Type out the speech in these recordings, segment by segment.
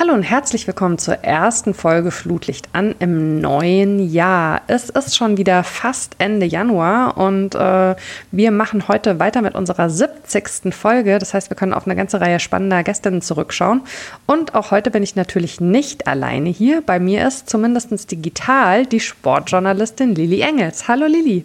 Hallo und herzlich willkommen zur ersten Folge Flutlicht an im neuen Jahr. Es ist schon wieder fast Ende Januar und äh, wir machen heute weiter mit unserer 70. Folge. Das heißt, wir können auf eine ganze Reihe spannender Gästinnen zurückschauen. Und auch heute bin ich natürlich nicht alleine hier. Bei mir ist zumindest digital die Sportjournalistin Lili Engels. Hallo Lili.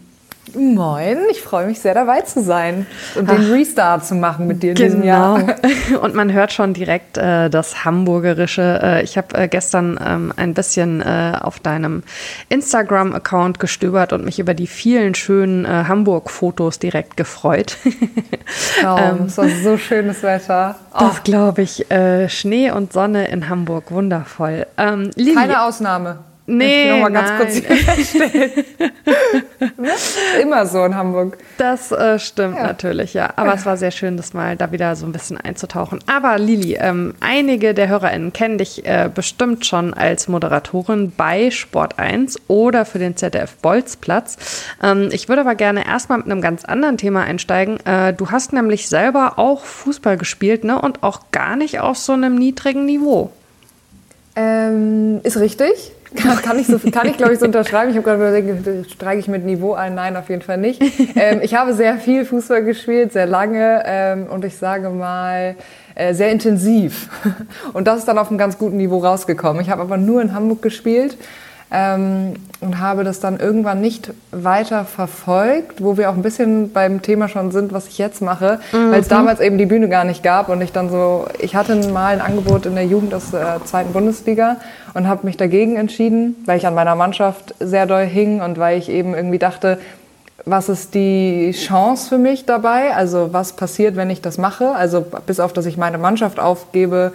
Moin, ich freue mich sehr dabei zu sein und den Ach, Restart zu machen mit dir in genau. diesem Jahr. Und man hört schon direkt äh, das Hamburgerische. Äh, ich habe äh, gestern ähm, ein bisschen äh, auf deinem Instagram-Account gestöbert und mich über die vielen schönen äh, Hamburg-Fotos direkt gefreut. Oh, ähm, es war so schönes Wetter. Oh. Das glaube ich. Äh, Schnee und Sonne in Hamburg, wundervoll. Ähm, Keine Ausnahme. Nee, noch mal ganz kurz feststellen. Immer so in Hamburg. Das äh, stimmt ja. natürlich, ja. Aber ja. es war sehr schön, das mal da wieder so ein bisschen einzutauchen. Aber Lili, ähm, einige der HörerInnen kennen dich äh, bestimmt schon als Moderatorin bei Sport 1 oder für den ZDF Bolzplatz. Ähm, ich würde aber gerne erstmal mit einem ganz anderen Thema einsteigen. Äh, du hast nämlich selber auch Fußball gespielt, ne? Und auch gar nicht auf so einem niedrigen Niveau. Ähm, ist richtig. Kann, kann ich, so, kann ich glaube ich, so unterschreiben. Ich habe gerade überlegt, streige ich mit Niveau ein? Nein, auf jeden Fall nicht. Ähm, ich habe sehr viel Fußball gespielt, sehr lange ähm, und ich sage mal äh, sehr intensiv. Und das ist dann auf einem ganz guten Niveau rausgekommen. Ich habe aber nur in Hamburg gespielt ähm, und habe das dann irgendwann nicht weiter verfolgt, wo wir auch ein bisschen beim Thema schon sind, was ich jetzt mache, mhm. weil es damals eben die Bühne gar nicht gab und ich dann so, ich hatte mal ein Angebot in der Jugend aus der zweiten Bundesliga und habe mich dagegen entschieden, weil ich an meiner Mannschaft sehr doll hing und weil ich eben irgendwie dachte, was ist die Chance für mich dabei? Also was passiert, wenn ich das mache? Also bis auf, dass ich meine Mannschaft aufgebe,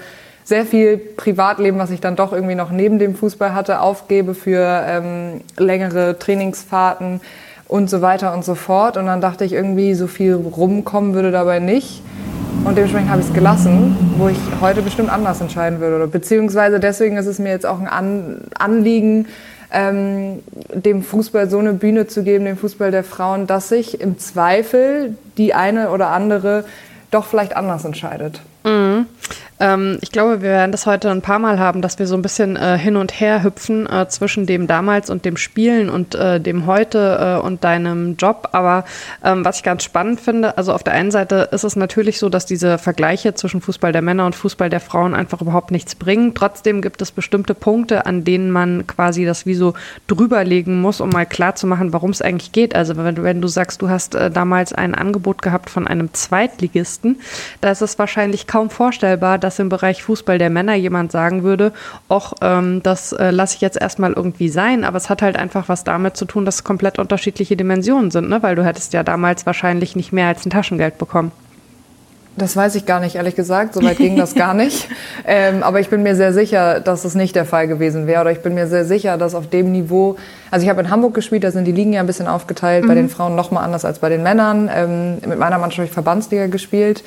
sehr viel Privatleben, was ich dann doch irgendwie noch neben dem Fußball hatte, aufgebe für ähm, längere Trainingsfahrten und so weiter und so fort. Und dann dachte ich irgendwie, so viel rumkommen würde dabei nicht. Und dementsprechend habe ich es gelassen, wo ich heute bestimmt anders entscheiden würde. Beziehungsweise deswegen ist es mir jetzt auch ein An Anliegen, ähm, dem Fußball so eine Bühne zu geben, dem Fußball der Frauen, dass sich im Zweifel die eine oder andere doch vielleicht anders entscheidet. Mhm. Ähm, ich glaube, wir werden das heute ein paar Mal haben, dass wir so ein bisschen äh, hin und her hüpfen äh, zwischen dem damals und dem Spielen und äh, dem heute äh, und deinem Job. Aber ähm, was ich ganz spannend finde, also auf der einen Seite ist es natürlich so, dass diese Vergleiche zwischen Fußball der Männer und Fußball der Frauen einfach überhaupt nichts bringen. Trotzdem gibt es bestimmte Punkte, an denen man quasi das wie so drüberlegen muss, um mal klar zu machen, warum es eigentlich geht. Also wenn du, wenn du sagst, du hast äh, damals ein Angebot gehabt von einem Zweitligisten, da ist es wahrscheinlich kaum vorstellbar, dass dass im Bereich Fußball der Männer jemand sagen würde, auch ähm, das äh, lasse ich jetzt erstmal irgendwie sein, aber es hat halt einfach was damit zu tun, dass es komplett unterschiedliche Dimensionen sind, ne? weil du hättest ja damals wahrscheinlich nicht mehr als ein Taschengeld bekommen. Das weiß ich gar nicht, ehrlich gesagt. Soweit ging das gar nicht. Ähm, aber ich bin mir sehr sicher, dass es nicht der Fall gewesen wäre. Oder ich bin mir sehr sicher, dass auf dem Niveau, also ich habe in Hamburg gespielt, da sind die Ligen ja ein bisschen aufgeteilt, mhm. bei den Frauen noch mal anders als bei den Männern. Ähm, mit meiner Mannschaft habe ich Verbandsliga gespielt.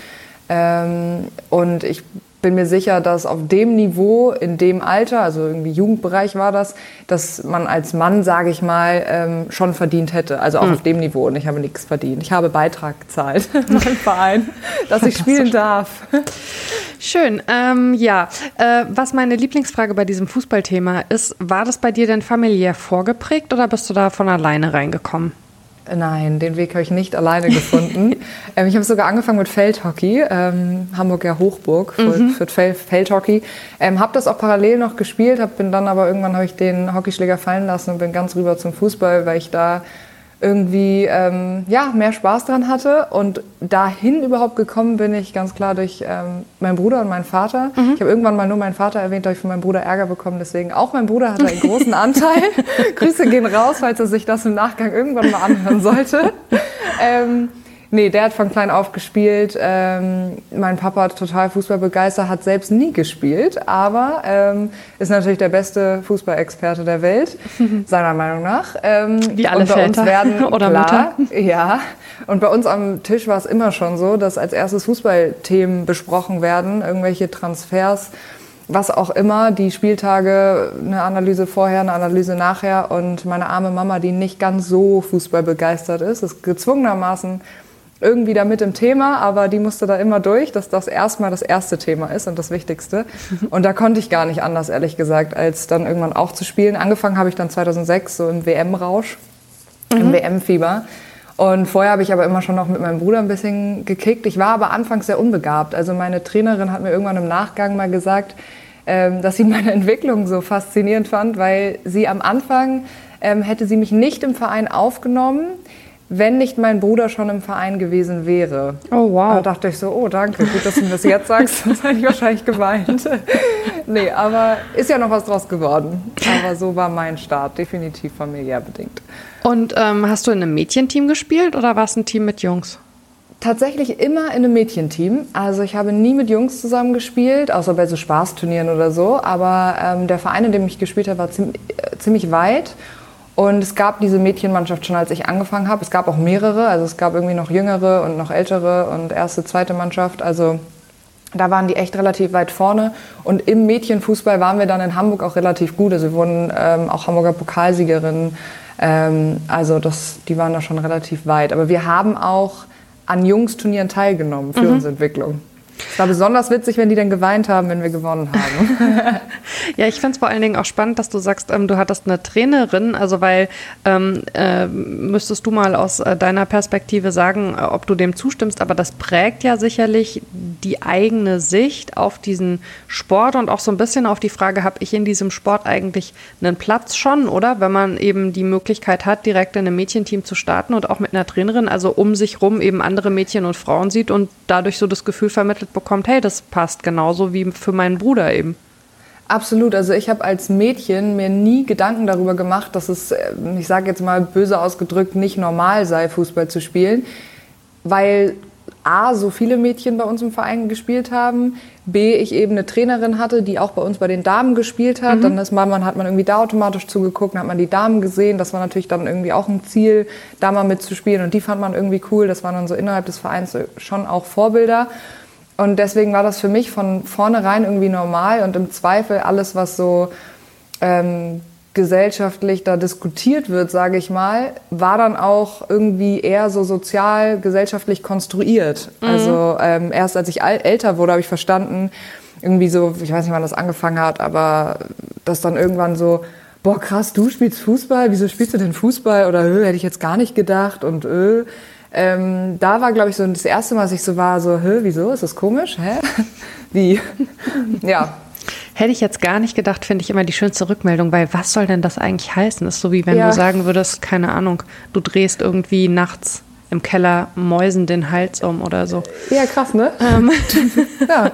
Ähm, und ich bin mir sicher, dass auf dem Niveau, in dem Alter, also irgendwie Jugendbereich war das, dass man als Mann, sage ich mal, ähm, schon verdient hätte. Also auch mhm. auf dem Niveau. Und ich habe nichts verdient. Ich habe Beitrag gezahlt meinem Verein, dass ich spielen darf. Schön. Ähm, ja, äh, was meine Lieblingsfrage bei diesem Fußballthema ist, war das bei dir denn familiär vorgeprägt oder bist du da von alleine reingekommen? Nein, den Weg habe ich nicht alleine gefunden. ähm, ich habe sogar angefangen mit Feldhockey, ähm, Hamburger Hochburg für, mhm. für Feldhockey. Ähm, habe das auch parallel noch gespielt, hab, bin dann aber irgendwann habe ich den Hockeyschläger fallen lassen und bin ganz rüber zum Fußball, weil ich da irgendwie ähm, ja, mehr Spaß dran hatte. Und dahin überhaupt gekommen bin ich ganz klar durch ähm, meinen Bruder und meinen Vater. Mhm. Ich habe irgendwann mal nur meinen Vater erwähnt, da habe ich von meinem Bruder Ärger bekommen. Deswegen auch mein Bruder hatte einen großen Anteil. Grüße gehen raus, falls er sich das im Nachgang irgendwann mal anhören sollte. Ähm, Nee, der hat von klein auf gespielt. Ähm, mein Papa hat total Fußball begeistert, hat selbst nie gespielt, aber ähm, ist natürlich der beste Fußballexperte der Welt, seiner Meinung nach. Ähm, Wie alle Väter werden, oder klar, Mutter. Ja, und bei uns am Tisch war es immer schon so, dass als erstes Fußballthemen besprochen werden, irgendwelche Transfers was auch immer, die Spieltage, eine Analyse vorher, eine Analyse nachher und meine arme Mama, die nicht ganz so fußballbegeistert ist, ist gezwungenermaßen irgendwie da mit im Thema, aber die musste da immer durch, dass das erstmal das erste Thema ist und das Wichtigste. Und da konnte ich gar nicht anders, ehrlich gesagt, als dann irgendwann auch zu spielen. Angefangen habe ich dann 2006 so im WM-Rausch, mhm. im WM-Fieber. Und vorher habe ich aber immer schon noch mit meinem Bruder ein bisschen gekickt. Ich war aber anfangs sehr unbegabt. Also meine Trainerin hat mir irgendwann im Nachgang mal gesagt, ähm, dass sie meine Entwicklung so faszinierend fand, weil sie am Anfang ähm, hätte sie mich nicht im Verein aufgenommen, wenn nicht mein Bruder schon im Verein gewesen wäre. Oh, wow. Da dachte ich so, oh, danke, gut, dass du mir das jetzt sagst, sonst hätte ich wahrscheinlich geweint. nee, aber ist ja noch was draus geworden. Aber so war mein Start, definitiv familiär bedingt. Und ähm, hast du in einem Mädchenteam gespielt oder war es ein Team mit Jungs? Tatsächlich immer in einem Mädchenteam. Also ich habe nie mit Jungs zusammen gespielt, außer bei so Spaßturnieren oder so. Aber ähm, der Verein, in dem ich gespielt habe, war ziemlich, äh, ziemlich weit. Und es gab diese Mädchenmannschaft schon, als ich angefangen habe. Es gab auch mehrere, also es gab irgendwie noch jüngere und noch ältere und erste, zweite Mannschaft. Also da waren die echt relativ weit vorne. Und im Mädchenfußball waren wir dann in Hamburg auch relativ gut. Also wir wurden ähm, auch Hamburger Pokalsiegerinnen. Ähm, also das, die waren da schon relativ weit. Aber wir haben auch an Jungsturnieren teilgenommen für mhm. unsere Entwicklung. Es war besonders witzig, wenn die dann geweint haben, wenn wir gewonnen haben. ja, ich finde es vor allen Dingen auch spannend, dass du sagst, ähm, du hattest eine Trainerin, also weil ähm, äh, müsstest du mal aus äh, deiner Perspektive sagen, äh, ob du dem zustimmst, aber das prägt ja sicherlich die eigene Sicht auf diesen Sport und auch so ein bisschen auf die Frage, habe ich in diesem Sport eigentlich einen Platz schon, oder? Wenn man eben die Möglichkeit hat, direkt in einem Mädchenteam zu starten und auch mit einer Trainerin, also um sich rum eben andere Mädchen und Frauen sieht und dadurch so das Gefühl vermittelt bekommt, hey, das passt genauso wie für meinen Bruder eben. Absolut. Also ich habe als Mädchen mir nie Gedanken darüber gemacht, dass es, äh, ich sage jetzt mal böse ausgedrückt, nicht normal sei, Fußball zu spielen, weil A, so viele Mädchen bei uns im Verein gespielt haben, B, ich eben eine Trainerin hatte, die auch bei uns bei den Damen gespielt hat. Mhm. Dann ist man, hat man irgendwie da automatisch zugeguckt, dann hat man die Damen gesehen. Das war natürlich dann irgendwie auch ein Ziel, da mal mitzuspielen. Und die fand man irgendwie cool. Das waren dann so innerhalb des Vereins schon auch Vorbilder. Und deswegen war das für mich von vornherein irgendwie normal und im Zweifel alles, was so ähm, gesellschaftlich da diskutiert wird, sage ich mal, war dann auch irgendwie eher so sozial, gesellschaftlich konstruiert. Mhm. Also ähm, erst als ich älter wurde, habe ich verstanden, irgendwie so, ich weiß nicht, wann das angefangen hat, aber das dann irgendwann so, boah krass, du spielst Fußball, wieso spielst du denn Fußball? Oder äh, hätte ich jetzt gar nicht gedacht und äh, ähm, da war, glaube ich, so das erste Mal, dass ich so war, so, hä, wieso? Ist das komisch? Hä? Wie? ja. Hätte ich jetzt gar nicht gedacht, finde ich immer die schönste Rückmeldung, weil was soll denn das eigentlich heißen? Das ist so wie wenn ja. du sagen würdest, keine Ahnung, du drehst irgendwie nachts im Keller Mäusen den Hals um oder so. Ja, krass, ne? Ähm, ja.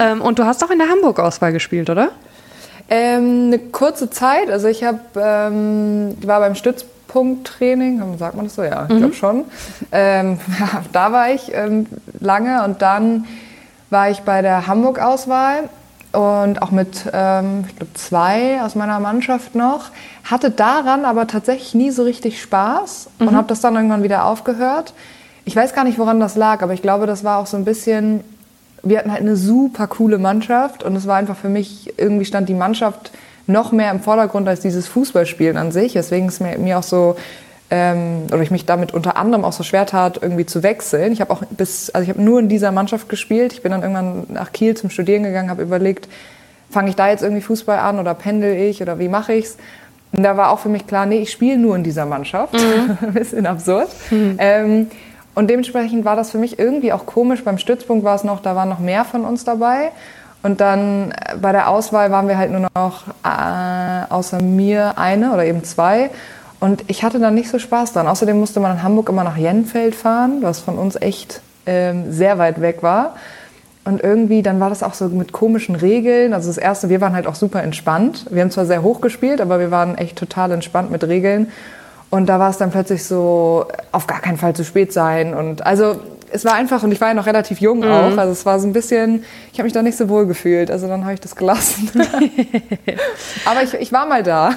ähm, und du hast auch in der Hamburg-Auswahl gespielt, oder? Ähm, eine kurze Zeit. Also ich habe, ähm, war beim Stütz Punkttraining, sagt man das so? Ja, ich mhm. glaube schon. Ähm, ja, da war ich ähm, lange und dann war ich bei der Hamburg-Auswahl und auch mit, ähm, ich glaube, zwei aus meiner Mannschaft noch. Hatte daran aber tatsächlich nie so richtig Spaß mhm. und habe das dann irgendwann wieder aufgehört. Ich weiß gar nicht, woran das lag, aber ich glaube, das war auch so ein bisschen, wir hatten halt eine super coole Mannschaft und es war einfach für mich, irgendwie stand die Mannschaft noch mehr im Vordergrund als dieses Fußballspielen an sich. Deswegen ist mir, mir auch so ähm, oder ich mich damit unter anderem auch so schwer tat, irgendwie zu wechseln. Ich habe auch bis, also ich habe nur in dieser Mannschaft gespielt. Ich bin dann irgendwann nach Kiel zum Studieren gegangen, habe überlegt, fange ich da jetzt irgendwie Fußball an oder pendel ich oder wie mache ich's? Und da war auch für mich klar, nee, ich spiele nur in dieser Mannschaft. Mhm. Bisschen absurd. Mhm. Ähm, und dementsprechend war das für mich irgendwie auch komisch. Beim Stützpunkt war es noch, da waren noch mehr von uns dabei. Und dann äh, bei der Auswahl waren wir halt nur noch äh, außer mir eine oder eben zwei. Und ich hatte dann nicht so Spaß dran. Außerdem musste man in Hamburg immer nach Jenfeld fahren, was von uns echt ähm, sehr weit weg war. Und irgendwie, dann war das auch so mit komischen Regeln. Also das Erste, wir waren halt auch super entspannt. Wir haben zwar sehr hoch gespielt, aber wir waren echt total entspannt mit Regeln. Und da war es dann plötzlich so, auf gar keinen Fall zu spät sein. Und also es war einfach, und ich war ja noch relativ jung mhm. auch, also es war so ein bisschen, ich habe mich da nicht so wohl gefühlt, also dann habe ich das gelassen. Aber ich, ich war mal da.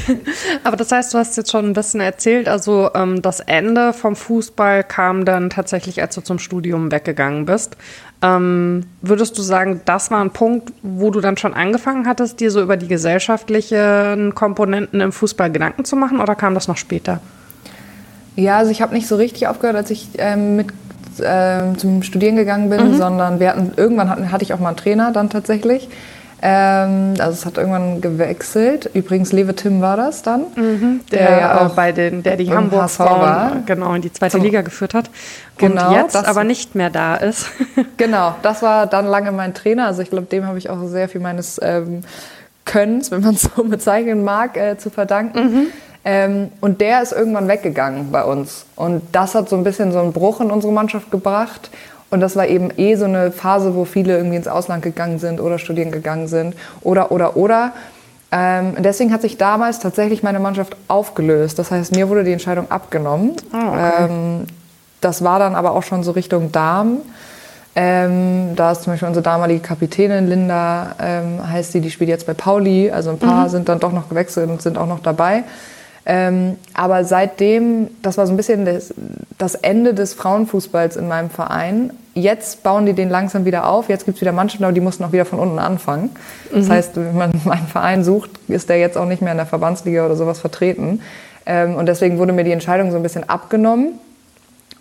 Aber das heißt, du hast jetzt schon ein bisschen erzählt, also ähm, das Ende vom Fußball kam dann tatsächlich, als du zum Studium weggegangen bist. Ähm, würdest du sagen, das war ein Punkt, wo du dann schon angefangen hattest, dir so über die gesellschaftlichen Komponenten im Fußball Gedanken zu machen oder kam das noch später? Ja, also ich habe nicht so richtig aufgehört, als ich ähm, mit äh, zum Studieren gegangen bin, mhm. sondern wir hatten, irgendwann hatten, hatte ich auch mal einen Trainer dann tatsächlich. Ähm, also es hat irgendwann gewechselt. Übrigens, Lewe Tim war das dann. Mhm, der, der ja auch bei den, der die Hamburg Frauen genau in die zweite Zum, Liga geführt hat. Genau, und jetzt das, aber nicht mehr da ist. genau, das war dann lange mein Trainer. Also ich glaube, dem habe ich auch sehr viel meines ähm, Könnens, wenn man es so bezeichnen mag, äh, zu verdanken. Mhm. Ähm, und der ist irgendwann weggegangen bei uns. Und das hat so ein bisschen so einen Bruch in unsere Mannschaft gebracht. Und das war eben eh so eine Phase, wo viele irgendwie ins Ausland gegangen sind oder studieren gegangen sind oder, oder, oder. Ähm, deswegen hat sich damals tatsächlich meine Mannschaft aufgelöst. Das heißt, mir wurde die Entscheidung abgenommen. Oh, okay. ähm, das war dann aber auch schon so Richtung Darm. Ähm, da ist zum Beispiel unsere damalige Kapitänin Linda, ähm, heißt sie, die spielt jetzt bei Pauli. Also ein paar mhm. sind dann doch noch gewechselt und sind auch noch dabei. Ähm, aber seitdem, das war so ein bisschen das, das, Ende des Frauenfußballs in meinem Verein. Jetzt bauen die den langsam wieder auf. Jetzt gibt es wieder Mannschaften, aber die mussten auch wieder von unten anfangen. Mhm. Das heißt, wenn man meinen Verein sucht, ist der jetzt auch nicht mehr in der Verbandsliga oder sowas vertreten. Ähm, und deswegen wurde mir die Entscheidung so ein bisschen abgenommen.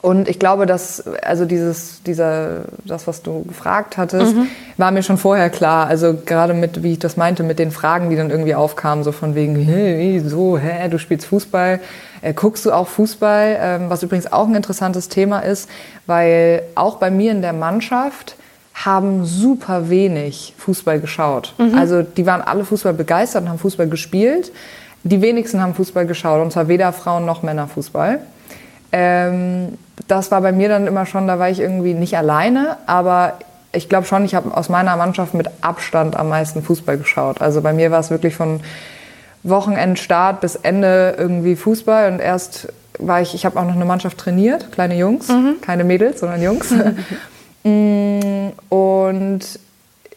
Und ich glaube, dass, also dieses, dieser, das, was du gefragt hattest, mhm. war mir schon vorher klar. Also gerade mit, wie ich das meinte, mit den Fragen, die dann irgendwie aufkamen, so von wegen, hey, so, hä, du spielst Fußball, äh, guckst du auch Fußball? Ähm, was übrigens auch ein interessantes Thema ist, weil auch bei mir in der Mannschaft haben super wenig Fußball geschaut. Mhm. Also die waren alle Fußball begeistert und haben Fußball gespielt. Die wenigsten haben Fußball geschaut, und zwar weder Frauen noch Männerfußball. Ähm, das war bei mir dann immer schon, da war ich irgendwie nicht alleine, aber ich glaube schon, ich habe aus meiner Mannschaft mit Abstand am meisten Fußball geschaut. Also bei mir war es wirklich von Wochenendstart bis Ende irgendwie Fußball und erst war ich, ich habe auch noch eine Mannschaft trainiert, kleine Jungs, mhm. keine Mädels, sondern Jungs. Mm, und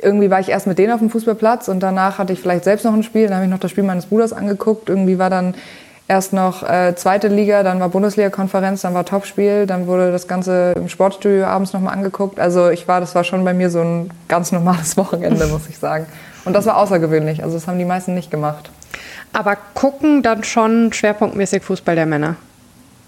irgendwie war ich erst mit denen auf dem Fußballplatz und danach hatte ich vielleicht selbst noch ein Spiel, dann habe ich noch das Spiel meines Bruders angeguckt. Irgendwie war dann erst noch äh, zweite Liga, dann war Bundesliga-Konferenz, dann war Topspiel, dann wurde das Ganze im Sportstudio abends nochmal angeguckt. Also ich war, das war schon bei mir so ein ganz normales Wochenende, muss ich sagen. Und das war außergewöhnlich. Also das haben die meisten nicht gemacht. Aber gucken dann schon schwerpunktmäßig Fußball der Männer?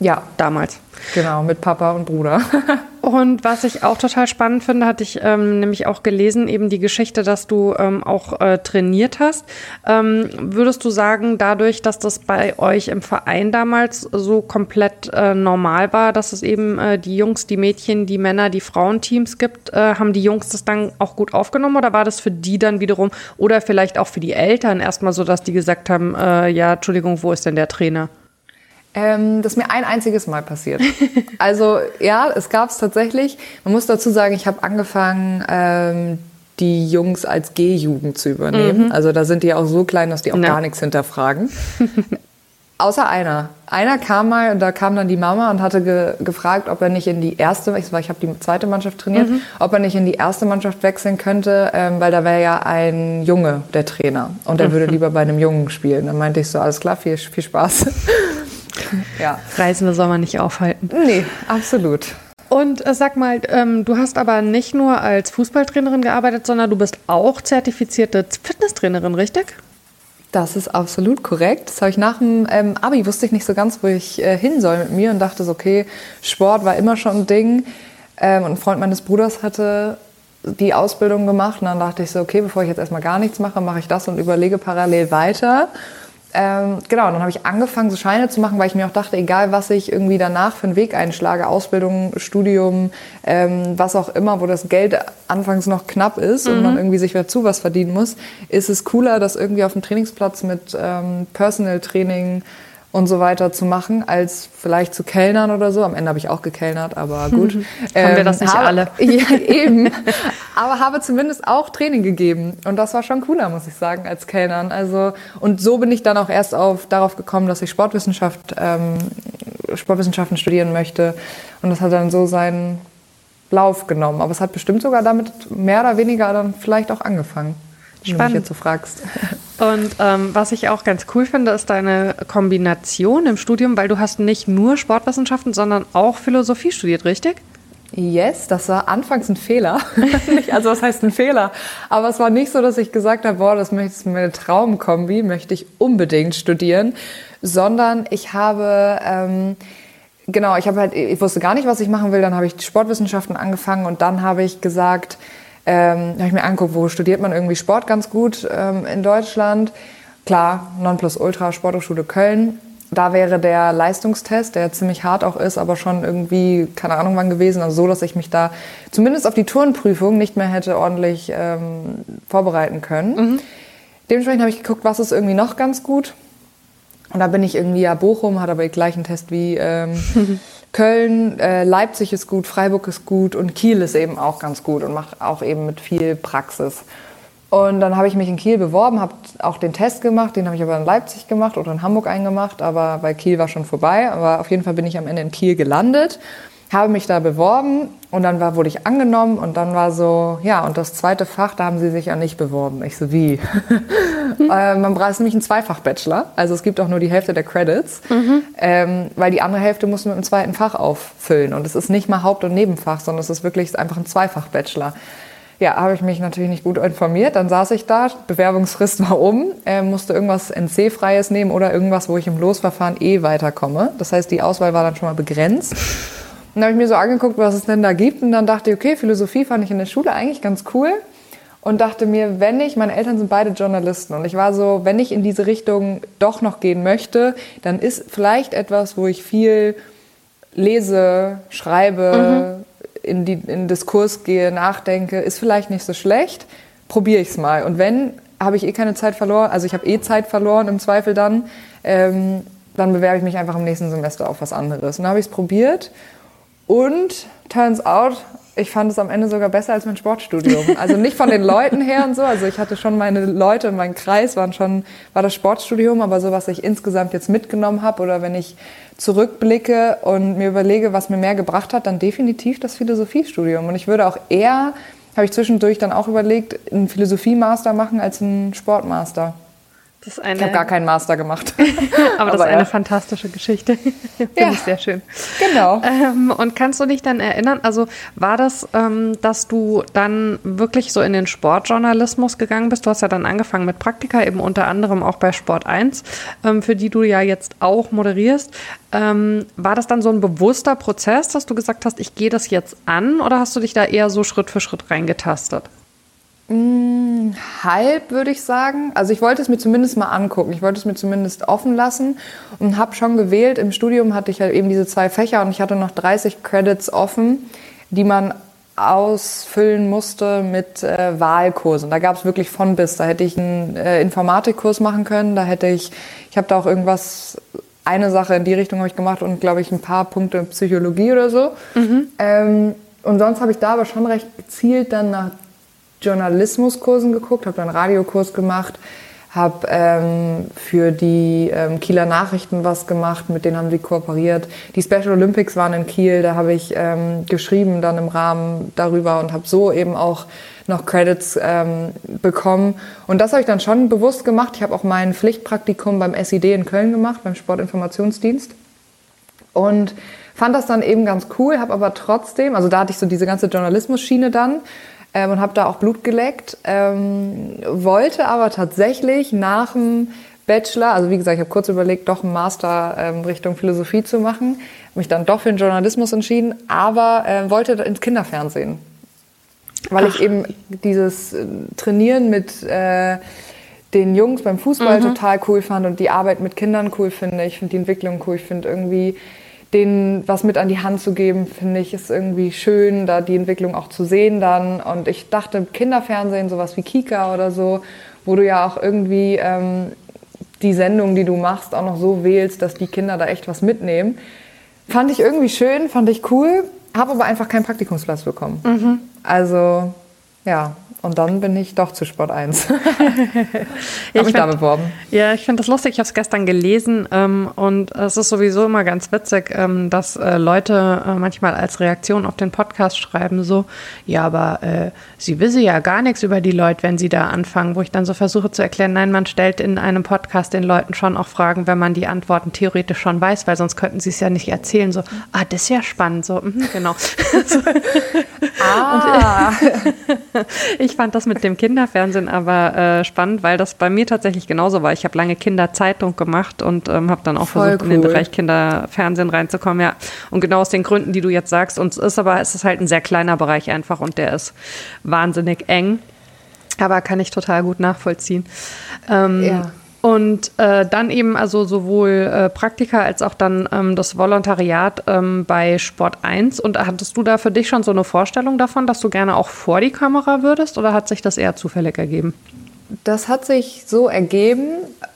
Ja. Damals. Genau, mit Papa und Bruder. und was ich auch total spannend finde, hatte ich ähm, nämlich auch gelesen, eben die Geschichte, dass du ähm, auch äh, trainiert hast. Ähm, würdest du sagen, dadurch, dass das bei euch im Verein damals so komplett äh, normal war, dass es eben äh, die Jungs, die Mädchen, die Männer, die Frauenteams gibt, äh, haben die Jungs das dann auch gut aufgenommen oder war das für die dann wiederum oder vielleicht auch für die Eltern erstmal so, dass die gesagt haben, äh, ja, Entschuldigung, wo ist denn der Trainer? Ähm, das ist mir ein einziges Mal passiert. Also ja, es gab es tatsächlich. Man muss dazu sagen, ich habe angefangen, ähm, die Jungs als G-Jugend zu übernehmen. Mhm. Also da sind die auch so klein, dass die auch ja. gar nichts hinterfragen. Außer einer. Einer kam mal, und da kam dann die Mama und hatte ge gefragt, ob er nicht in die erste, ich, ich habe die zweite Mannschaft trainiert, mhm. ob er nicht in die erste Mannschaft wechseln könnte, ähm, weil da wäre ja ein Junge der Trainer und er mhm. würde lieber bei einem Jungen spielen. Dann meinte ich so, alles klar, viel, viel Spaß. ja. Reisende soll man nicht aufhalten. Nee, absolut. Und äh, sag mal, ähm, du hast aber nicht nur als Fußballtrainerin gearbeitet, sondern du bist auch zertifizierte Fitnesstrainerin, richtig? Das ist absolut korrekt. Das habe ich nach dem ähm, Abi wusste ich nicht so ganz, wo ich äh, hin soll mit mir und dachte so, okay, Sport war immer schon ein Ding. Ähm, und ein Freund meines Bruders hatte die Ausbildung gemacht und dann dachte ich so, okay, bevor ich jetzt erstmal gar nichts mache, mache ich das und überlege parallel weiter. Ähm, genau, dann habe ich angefangen, so Scheine zu machen, weil ich mir auch dachte, egal was ich irgendwie danach für einen Weg einschlage, Ausbildung, Studium, ähm, was auch immer, wo das Geld anfangs noch knapp ist mhm. und man irgendwie sich dazu was verdienen muss, ist es cooler, das irgendwie auf dem Trainingsplatz mit ähm, Personal Training und so weiter zu machen, als vielleicht zu kellnern oder so. Am Ende habe ich auch gekellnert, aber gut. Haben ähm, wir das nicht habe, alle? Ja, eben. aber habe zumindest auch Training gegeben. Und das war schon cooler, muss ich sagen, als Kellnern. Also, und so bin ich dann auch erst auf, darauf gekommen, dass ich Sportwissenschaft, ähm, Sportwissenschaften studieren möchte. Und das hat dann so seinen Lauf genommen. Aber es hat bestimmt sogar damit mehr oder weniger dann vielleicht auch angefangen. Spannend. Wenn du mich fragst. Und ähm, was ich auch ganz cool finde, ist deine Kombination im Studium, weil du hast nicht nur Sportwissenschaften, sondern auch Philosophie studiert, richtig? Yes, das war anfangs ein Fehler. also was heißt ein Fehler? Aber es war nicht so, dass ich gesagt habe, boah, das ist meine Traumkombi, möchte ich unbedingt studieren, sondern ich habe ähm, genau, ich habe halt, ich wusste gar nicht, was ich machen will. Dann habe ich Sportwissenschaften angefangen und dann habe ich gesagt, ähm, habe ich mir angeguckt, wo studiert man irgendwie Sport ganz gut ähm, in Deutschland. Klar, Nonplusultra Sporthochschule Köln. Da wäre der Leistungstest, der ziemlich hart auch ist, aber schon irgendwie, keine Ahnung wann gewesen, also so, dass ich mich da zumindest auf die Turnprüfung nicht mehr hätte ordentlich ähm, vorbereiten können. Mhm. Dementsprechend habe ich geguckt, was ist irgendwie noch ganz gut. Und da bin ich irgendwie ja Bochum, hat aber den gleichen Test wie ähm, Köln, äh, Leipzig ist gut, Freiburg ist gut und Kiel ist eben auch ganz gut und macht auch eben mit viel Praxis. Und dann habe ich mich in Kiel beworben, habe auch den Test gemacht, den habe ich aber in Leipzig gemacht oder in Hamburg eingemacht, aber bei Kiel war schon vorbei. Aber auf jeden Fall bin ich am Ende in Kiel gelandet, habe mich da beworben und dann war, wurde ich angenommen und dann war so, ja, und das zweite Fach, da haben sie sich ja nicht beworben. Ich so, wie? Mhm. äh, man braucht nämlich einen Zweifach-Bachelor, also es gibt auch nur die Hälfte der Credits, mhm. ähm, weil die andere Hälfte muss man mit dem zweiten Fach auffüllen und es ist nicht mal Haupt- und Nebenfach, sondern es ist wirklich einfach ein Zweifach-Bachelor. Ja, habe ich mich natürlich nicht gut informiert. Dann saß ich da, Bewerbungsfrist war um, äh, musste irgendwas NC-freies nehmen oder irgendwas, wo ich im Losverfahren eh weiterkomme. Das heißt, die Auswahl war dann schon mal begrenzt. Und dann habe ich mir so angeguckt, was es denn da gibt. Und dann dachte ich, okay, Philosophie fand ich in der Schule eigentlich ganz cool. Und dachte mir, wenn ich, meine Eltern sind beide Journalisten. Und ich war so, wenn ich in diese Richtung doch noch gehen möchte, dann ist vielleicht etwas, wo ich viel lese, schreibe, mhm in, die, in Diskurs gehe, nachdenke, ist vielleicht nicht so schlecht. Probiere ich es mal. Und wenn, habe ich eh keine Zeit verloren, also ich habe eh Zeit verloren im Zweifel dann, ähm, dann bewerbe ich mich einfach im nächsten Semester auf was anderes. Und dann habe ich es probiert und turns out, ich fand es am Ende sogar besser als mein Sportstudium. Also nicht von den Leuten her und so. Also ich hatte schon meine Leute, mein Kreis waren schon, war das Sportstudium, aber so was ich insgesamt jetzt mitgenommen habe oder wenn ich zurückblicke und mir überlege, was mir mehr gebracht hat, dann definitiv das Philosophiestudium. Und ich würde auch eher, habe ich zwischendurch dann auch überlegt, einen Philosophie-Master machen als einen Sportmaster. Eine, ich habe gar keinen Master gemacht. aber das aber ist eine fantastische Geschichte. Finde ja, ich sehr schön. Genau. Ähm, und kannst du dich dann erinnern, also war das, ähm, dass du dann wirklich so in den Sportjournalismus gegangen bist? Du hast ja dann angefangen mit Praktika, eben unter anderem auch bei Sport 1, ähm, für die du ja jetzt auch moderierst. Ähm, war das dann so ein bewusster Prozess, dass du gesagt hast, ich gehe das jetzt an oder hast du dich da eher so Schritt für Schritt reingetastet? Hm, halb würde ich sagen. Also ich wollte es mir zumindest mal angucken. Ich wollte es mir zumindest offen lassen und habe schon gewählt. Im Studium hatte ich halt eben diese zwei Fächer und ich hatte noch 30 Credits offen, die man ausfüllen musste mit äh, Wahlkursen. Da gab es wirklich von bis. Da hätte ich einen äh, Informatikkurs machen können. Da hätte ich, ich habe da auch irgendwas, eine Sache in die Richtung habe ich gemacht und glaube ich ein paar Punkte Psychologie oder so. Mhm. Ähm, und sonst habe ich da aber schon recht gezielt dann nach Journalismuskursen geguckt, habe dann einen Radiokurs gemacht, habe ähm, für die ähm, Kieler Nachrichten was gemacht, mit denen haben sie kooperiert. Die Special Olympics waren in Kiel, da habe ich ähm, geschrieben dann im Rahmen darüber und habe so eben auch noch Credits ähm, bekommen. Und das habe ich dann schon bewusst gemacht. Ich habe auch mein Pflichtpraktikum beim SID in Köln gemacht, beim Sportinformationsdienst. Und fand das dann eben ganz cool, habe aber trotzdem, also da hatte ich so diese ganze Journalismus-Schiene dann ähm, und habe da auch Blut geleckt. Ähm, wollte aber tatsächlich nach dem Bachelor, also wie gesagt, ich habe kurz überlegt, doch einen Master ähm, Richtung Philosophie zu machen, mich dann doch für den Journalismus entschieden, aber äh, wollte ins Kinderfernsehen, weil Ach. ich eben dieses äh, Trainieren mit äh, den Jungs beim Fußball mhm. total cool fand und die Arbeit mit Kindern cool finde. Ich finde die Entwicklung cool. Ich finde irgendwie denen was mit an die Hand zu geben, finde ich, ist irgendwie schön, da die Entwicklung auch zu sehen dann. Und ich dachte, Kinderfernsehen, sowas wie Kika oder so, wo du ja auch irgendwie ähm, die Sendung, die du machst, auch noch so wählst, dass die Kinder da echt was mitnehmen. Fand ich irgendwie schön, fand ich cool, habe aber einfach keinen Praktikumsplatz bekommen. Mhm. Also ja, und dann bin ich doch zu Sport 1. Habe mich find, da beworben. Ja, ich finde das lustig. Ich habe es gestern gelesen ähm, und es ist sowieso immer ganz witzig, ähm, dass äh, Leute äh, manchmal als Reaktion auf den Podcast schreiben so, ja, aber äh, sie wissen ja gar nichts über die Leute, wenn sie da anfangen, wo ich dann so versuche zu erklären, nein, man stellt in einem Podcast den Leuten schon auch Fragen, wenn man die Antworten theoretisch schon weiß, weil sonst könnten sie es ja nicht erzählen. So, ah, das ist ja spannend. So, mh, genau. Ah. ich fand das mit dem Kinderfernsehen aber äh, spannend, weil das bei mir tatsächlich genauso war. Ich habe lange Kinderzeitung gemacht und ähm, habe dann auch Voll versucht, cool. in den Bereich Kinderfernsehen reinzukommen. Ja, und genau aus den Gründen, die du jetzt sagst. Und es ist aber es ist halt ein sehr kleiner Bereich einfach und der ist wahnsinnig eng. Aber kann ich total gut nachvollziehen. Ähm, ja. Und äh, dann eben also sowohl äh, Praktika als auch dann ähm, das Volontariat ähm, bei Sport 1. Und hattest du da für dich schon so eine Vorstellung davon, dass du gerne auch vor die Kamera würdest oder hat sich das eher zufällig ergeben? Das hat sich so ergeben,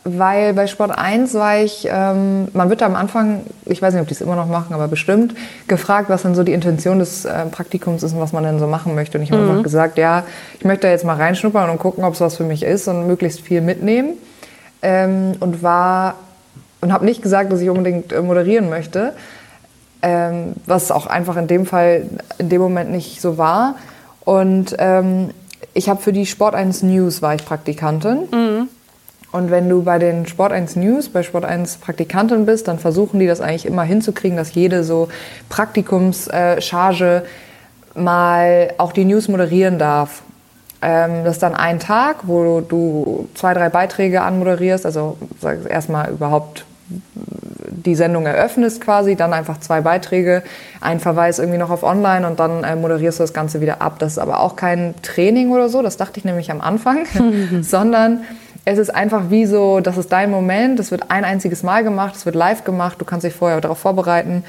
weil bei Sport 1 war ich, ähm, man wird am Anfang, ich weiß nicht, ob die es immer noch machen, aber bestimmt, gefragt, was denn so die Intention des äh, Praktikums ist und was man denn so machen möchte. Und ich habe mhm. einfach gesagt, ja, ich möchte da jetzt mal reinschnuppern und gucken, ob es was für mich ist und möglichst viel mitnehmen ähm, und war und habe nicht gesagt, dass ich unbedingt äh, moderieren möchte, ähm, was auch einfach in dem Fall in dem Moment nicht so war. Und ähm, ich habe für die Sport 1 News war ich Praktikantin. Mhm. Und wenn du bei den Sport 1 News, bei Sport 1 Praktikantin bist, dann versuchen die das eigentlich immer hinzukriegen, dass jede so Praktikumscharge mal auch die News moderieren darf. Ähm, das ist dann ein Tag, wo du zwei, drei Beiträge anmoderierst, also erstmal überhaupt die Sendung eröffnest quasi, dann einfach zwei Beiträge, ein Verweis irgendwie noch auf online und dann äh, moderierst du das Ganze wieder ab. Das ist aber auch kein Training oder so, das dachte ich nämlich am Anfang, sondern es ist einfach wie so, das ist dein Moment, es wird ein einziges Mal gemacht, es wird live gemacht, du kannst dich vorher darauf vorbereiten.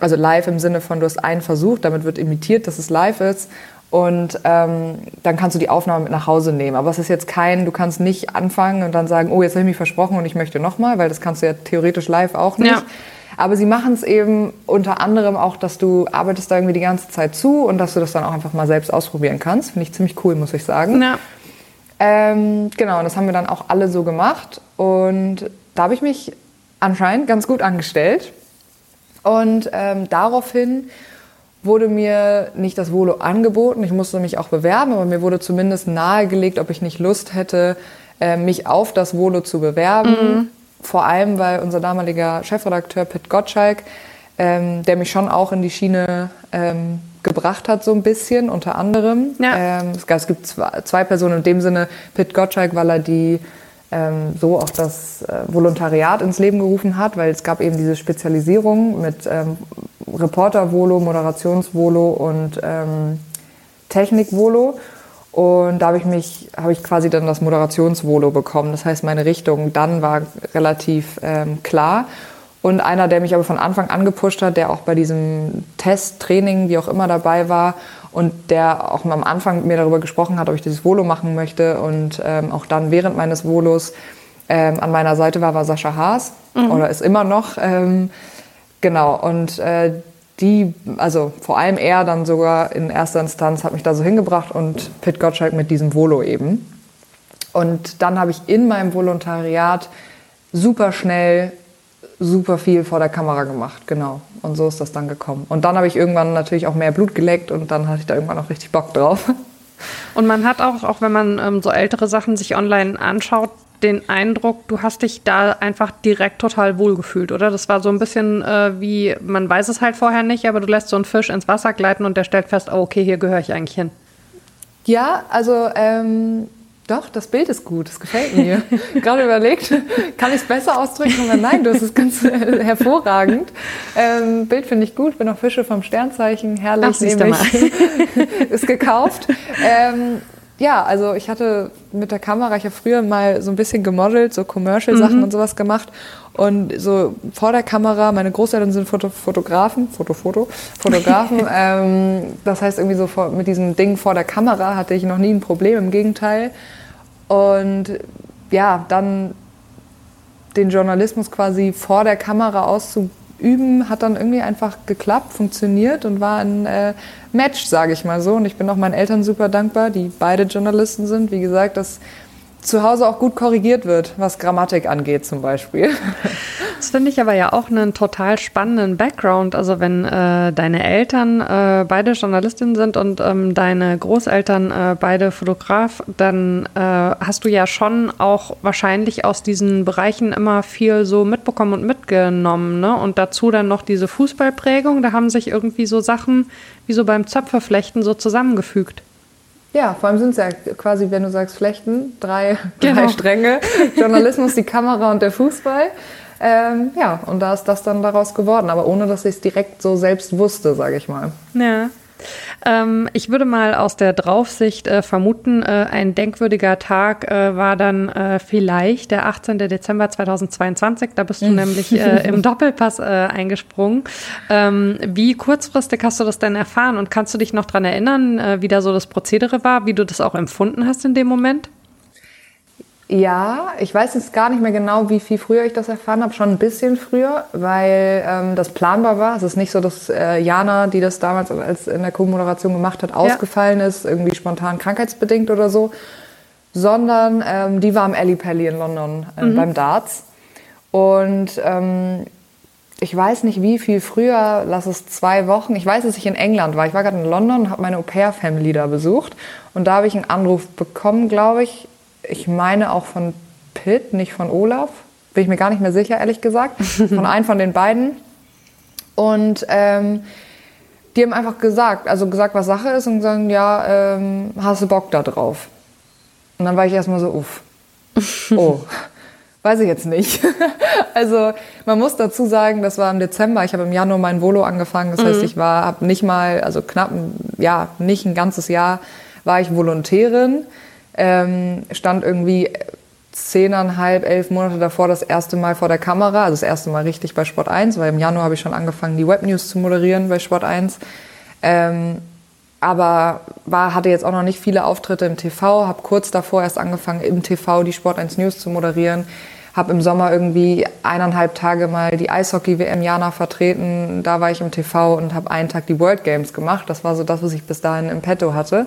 Also live im Sinne von, du hast einen Versuch, damit wird imitiert, dass es live ist und ähm, dann kannst du die Aufnahme mit nach Hause nehmen. Aber es ist jetzt kein, du kannst nicht anfangen und dann sagen, oh, jetzt habe ich mich versprochen und ich möchte nochmal, weil das kannst du ja theoretisch live auch nicht. Ja. Aber sie machen es eben unter anderem auch, dass du arbeitest da irgendwie die ganze Zeit zu und dass du das dann auch einfach mal selbst ausprobieren kannst. Finde ich ziemlich cool, muss ich sagen. Ja. Ähm, genau, und das haben wir dann auch alle so gemacht. Und da habe ich mich anscheinend ganz gut angestellt. Und ähm, daraufhin wurde mir nicht das Volo angeboten, ich musste mich auch bewerben, aber mir wurde zumindest nahegelegt, ob ich nicht Lust hätte, äh, mich auf das Volo zu bewerben. Mhm. Vor allem, weil unser damaliger Chefredakteur Pitt Gottschalk, ähm, der mich schon auch in die Schiene ähm, gebracht hat, so ein bisschen, unter anderem. Ja. Ähm, es, gibt zwei, Personen in dem Sinne. Pitt Gottschalk, weil er die ähm, so auch das äh, Volontariat ins Leben gerufen hat, weil es gab eben diese Spezialisierung mit ähm, Reporter-Volo, Moderations-Volo und ähm, Technik-Volo. Und da habe ich mich, habe ich quasi dann das Moderations-Volo bekommen. Das heißt, meine Richtung dann war relativ ähm, klar. Und einer, der mich aber von Anfang an gepusht hat, der auch bei diesem Test, Training, wie auch immer dabei war und der auch am Anfang mit mir darüber gesprochen hat, ob ich dieses Volo machen möchte und ähm, auch dann während meines Volos ähm, an meiner Seite war, war Sascha Haas mhm. oder ist immer noch. Ähm, genau, und äh, die, also vor allem er dann sogar in erster Instanz hat mich da so hingebracht und Pit Gottschalk mit diesem Volo eben. Und dann habe ich in meinem Volontariat super schnell super viel vor der Kamera gemacht, genau. Und so ist das dann gekommen. Und dann habe ich irgendwann natürlich auch mehr Blut geleckt und dann hatte ich da irgendwann auch richtig Bock drauf. Und man hat auch, auch wenn man ähm, so ältere Sachen sich online anschaut, den Eindruck, du hast dich da einfach direkt total wohlgefühlt, oder? Das war so ein bisschen äh, wie, man weiß es halt vorher nicht, aber du lässt so einen Fisch ins Wasser gleiten und der stellt fest, oh, okay, hier gehöre ich eigentlich hin. Ja, also ähm, doch, das Bild ist gut, das gefällt mir. Gerade überlegt, kann ich es besser ausdrücken? Nein, du hast es ganz hervorragend. Ähm, Bild finde ich gut, bin auch Fische vom Sternzeichen, herrlich, Ach, nehme ich. ist gekauft. Ähm, ja, also ich hatte mit der Kamera, ich habe früher mal so ein bisschen gemodelt, so Commercial-Sachen mhm. und sowas gemacht. Und so vor der Kamera, meine Großeltern sind Foto Fotografen, Foto, Foto, Fotografen. ähm, das heißt, irgendwie so vor, mit diesem Ding vor der Kamera hatte ich noch nie ein Problem, im Gegenteil. Und ja, dann den Journalismus quasi vor der Kamera auszuüben, hat dann irgendwie einfach geklappt, funktioniert und war ein äh, Match, sage ich mal so. Und ich bin auch meinen Eltern super dankbar, die beide Journalisten sind. Wie gesagt, das zu Hause auch gut korrigiert wird, was Grammatik angeht zum Beispiel. Das finde ich aber ja auch einen total spannenden Background. Also wenn äh, deine Eltern äh, beide Journalistinnen sind und ähm, deine Großeltern äh, beide Fotograf, dann äh, hast du ja schon auch wahrscheinlich aus diesen Bereichen immer viel so mitbekommen und mitgenommen. Ne? Und dazu dann noch diese Fußballprägung. Da haben sich irgendwie so Sachen wie so beim Zöpfeflechten so zusammengefügt. Ja, vor allem sind es ja quasi, wenn du sagst Flechten, drei, genau. drei Stränge. Journalismus, die Kamera und der Fußball. Ähm, ja, und da ist das dann daraus geworden, aber ohne dass ich es direkt so selbst wusste, sage ich mal. Ja. Ähm, ich würde mal aus der Draufsicht äh, vermuten, äh, ein denkwürdiger Tag äh, war dann äh, vielleicht der 18. Dezember 2022. Da bist du nämlich äh, im Doppelpass äh, eingesprungen. Ähm, wie kurzfristig hast du das denn erfahren und kannst du dich noch daran erinnern, wie da so das Prozedere war, wie du das auch empfunden hast in dem Moment? Ja, ich weiß jetzt gar nicht mehr genau, wie viel früher ich das erfahren habe, schon ein bisschen früher, weil ähm, das planbar war. Es ist nicht so, dass äh, Jana, die das damals als in der Co-Moderation gemacht hat, ausgefallen ja. ist, irgendwie spontan krankheitsbedingt oder so, sondern ähm, die war am Alley Pally in London äh, mhm. beim Darts. Und ähm, ich weiß nicht, wie viel früher, lass es zwei Wochen. Ich weiß, dass ich in England war. Ich war gerade in London und habe meine Au-pair-Family da besucht. Und da habe ich einen Anruf bekommen, glaube ich, ich meine auch von Pitt, nicht von Olaf. Bin ich mir gar nicht mehr sicher, ehrlich gesagt. Von einem von den beiden. Und ähm, die haben einfach gesagt, also gesagt, was Sache ist und gesagt, ja, ähm, hast du Bock da drauf? Und dann war ich erstmal so, uff. Oh, weiß ich jetzt nicht. also man muss dazu sagen, das war im Dezember. Ich habe im Januar mein Volo angefangen. Das mhm. heißt, ich war, habe nicht mal, also knapp, ja, nicht ein ganzes Jahr war ich Volontärin ähm, stand irgendwie zehneinhalb, elf Monate davor das erste Mal vor der Kamera, also das erste Mal richtig bei Sport 1, weil im Januar habe ich schon angefangen, die Webnews zu moderieren bei Sport 1. Ähm, aber war, hatte jetzt auch noch nicht viele Auftritte im TV, habe kurz davor erst angefangen, im TV die Sport 1 News zu moderieren, habe im Sommer irgendwie eineinhalb Tage mal die Eishockey-WM Jana vertreten, da war ich im TV und habe einen Tag die World Games gemacht. Das war so das, was ich bis dahin im Petto hatte.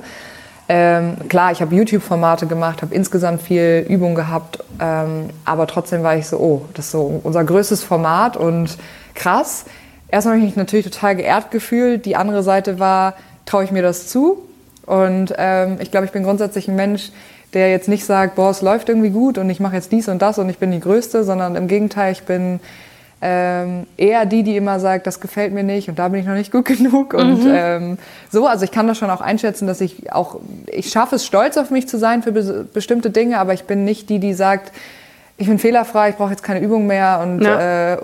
Ähm, klar, ich habe YouTube-Formate gemacht, habe insgesamt viel Übung gehabt, ähm, aber trotzdem war ich so, oh, das ist so unser größtes Format und krass. Erstmal habe ich mich natürlich total geehrt gefühlt. Die andere Seite war, traue ich mir das zu? Und ähm, ich glaube, ich bin grundsätzlich ein Mensch, der jetzt nicht sagt, boah, es läuft irgendwie gut und ich mache jetzt dies und das und ich bin die Größte, sondern im Gegenteil, ich bin ähm, eher die, die immer sagt, das gefällt mir nicht und da bin ich noch nicht gut genug und mhm. ähm, so. Also ich kann das schon auch einschätzen, dass ich auch, ich schaffe es, stolz auf mich zu sein für be bestimmte Dinge, aber ich bin nicht die, die sagt, ich bin fehlerfrei, ich brauche jetzt keine Übung mehr und ja. äh,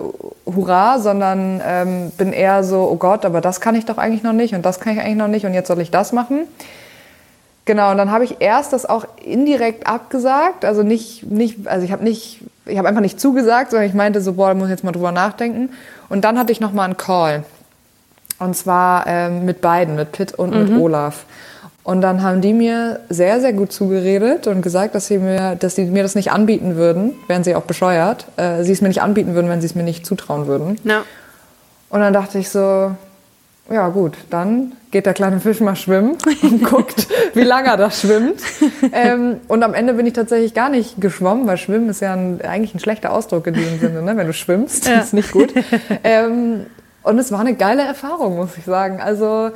hurra, sondern ähm, bin eher so, oh Gott, aber das kann ich doch eigentlich noch nicht und das kann ich eigentlich noch nicht und jetzt soll ich das machen. Genau, und dann habe ich erst das auch indirekt abgesagt, also nicht, nicht also ich habe nicht ich habe einfach nicht zugesagt, sondern ich meinte so, boah, da muss ich jetzt mal drüber nachdenken. Und dann hatte ich noch mal einen Call. Und zwar ähm, mit beiden, mit Pitt und mhm. mit Olaf. Und dann haben die mir sehr, sehr gut zugeredet und gesagt, dass sie mir, dass sie mir das nicht anbieten würden, wären sie auch bescheuert, äh, sie es mir nicht anbieten würden, wenn sie es mir nicht zutrauen würden. Ja. Und dann dachte ich so, ja gut, dann geht der kleine Fisch mal schwimmen und guckt, wie lange er da schwimmt. Ähm, und am Ende bin ich tatsächlich gar nicht geschwommen, weil Schwimmen ist ja ein, eigentlich ein schlechter Ausdruck in diesem Sinne, ne? wenn du schwimmst, ja. ist nicht gut. Ähm, und es war eine geile Erfahrung, muss ich sagen. Also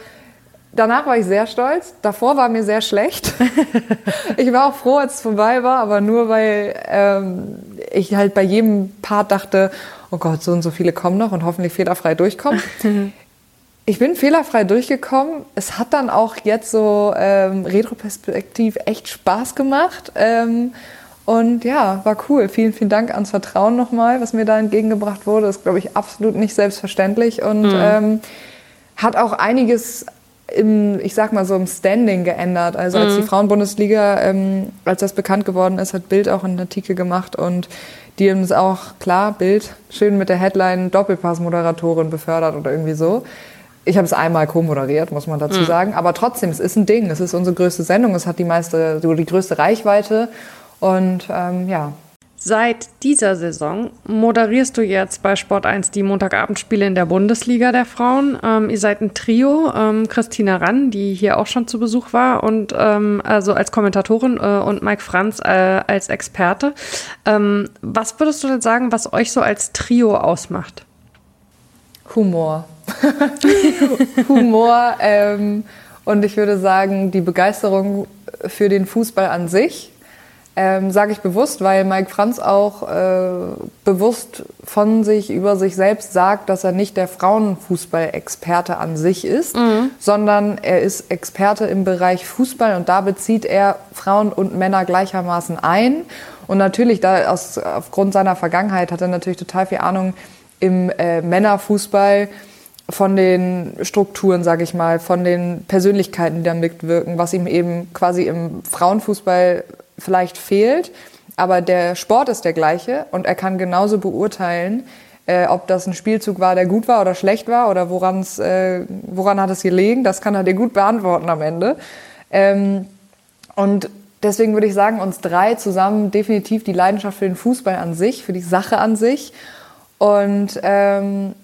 danach war ich sehr stolz. Davor war mir sehr schlecht. ich war auch froh, als es vorbei war, aber nur weil ähm, ich halt bei jedem Part dachte, oh Gott, so und so viele kommen noch und hoffentlich fehlerfrei durchkommen. Ich bin fehlerfrei durchgekommen. Es hat dann auch jetzt so ähm, retroperspektiv echt Spaß gemacht. Ähm, und ja, war cool. Vielen, vielen Dank ans Vertrauen nochmal, was mir da entgegengebracht wurde. Das ist, glaube ich, absolut nicht selbstverständlich und mhm. ähm, hat auch einiges im, ich sag mal so, im Standing geändert. Also als mhm. die Frauenbundesliga, ähm, als das bekannt geworden ist, hat Bild auch einen Artikel gemacht und die haben es auch, klar, Bild, schön mit der Headline Doppelpass-Moderatorin befördert oder irgendwie so. Ich habe es einmal co-moderiert, muss man dazu mhm. sagen. Aber trotzdem, es ist ein Ding. Es ist unsere größte Sendung. Es hat die meiste, die größte Reichweite. Und ähm, ja, Seit dieser Saison moderierst du jetzt bei Sport 1 die Montagabendspiele in der Bundesliga der Frauen. Ähm, ihr seid ein Trio, ähm, Christina Rann, die hier auch schon zu Besuch war, und ähm, also als Kommentatorin äh, und Mike Franz äh, als Experte. Ähm, was würdest du denn sagen, was euch so als Trio ausmacht? Humor. Humor ähm, und ich würde sagen, die Begeisterung für den Fußball an sich ähm, Sage ich bewusst, weil Mike Franz auch äh, bewusst von sich über sich selbst sagt, dass er nicht der Frauenfußball-Experte an sich ist, mhm. sondern er ist Experte im Bereich Fußball und da bezieht er Frauen und Männer gleichermaßen ein. Und natürlich, da aus, aufgrund seiner Vergangenheit hat er natürlich total viel Ahnung im äh, Männerfußball von den Strukturen, sage ich mal, von den Persönlichkeiten, die da mitwirken, was ihm eben quasi im Frauenfußball vielleicht fehlt, aber der Sport ist der gleiche und er kann genauso beurteilen, äh, ob das ein Spielzug war, der gut war oder schlecht war oder woran's, äh, woran hat es gelegen. Das kann er dir gut beantworten am Ende. Ähm, und deswegen würde ich sagen, uns drei zusammen definitiv die Leidenschaft für den Fußball an sich, für die Sache an sich. Und ähm,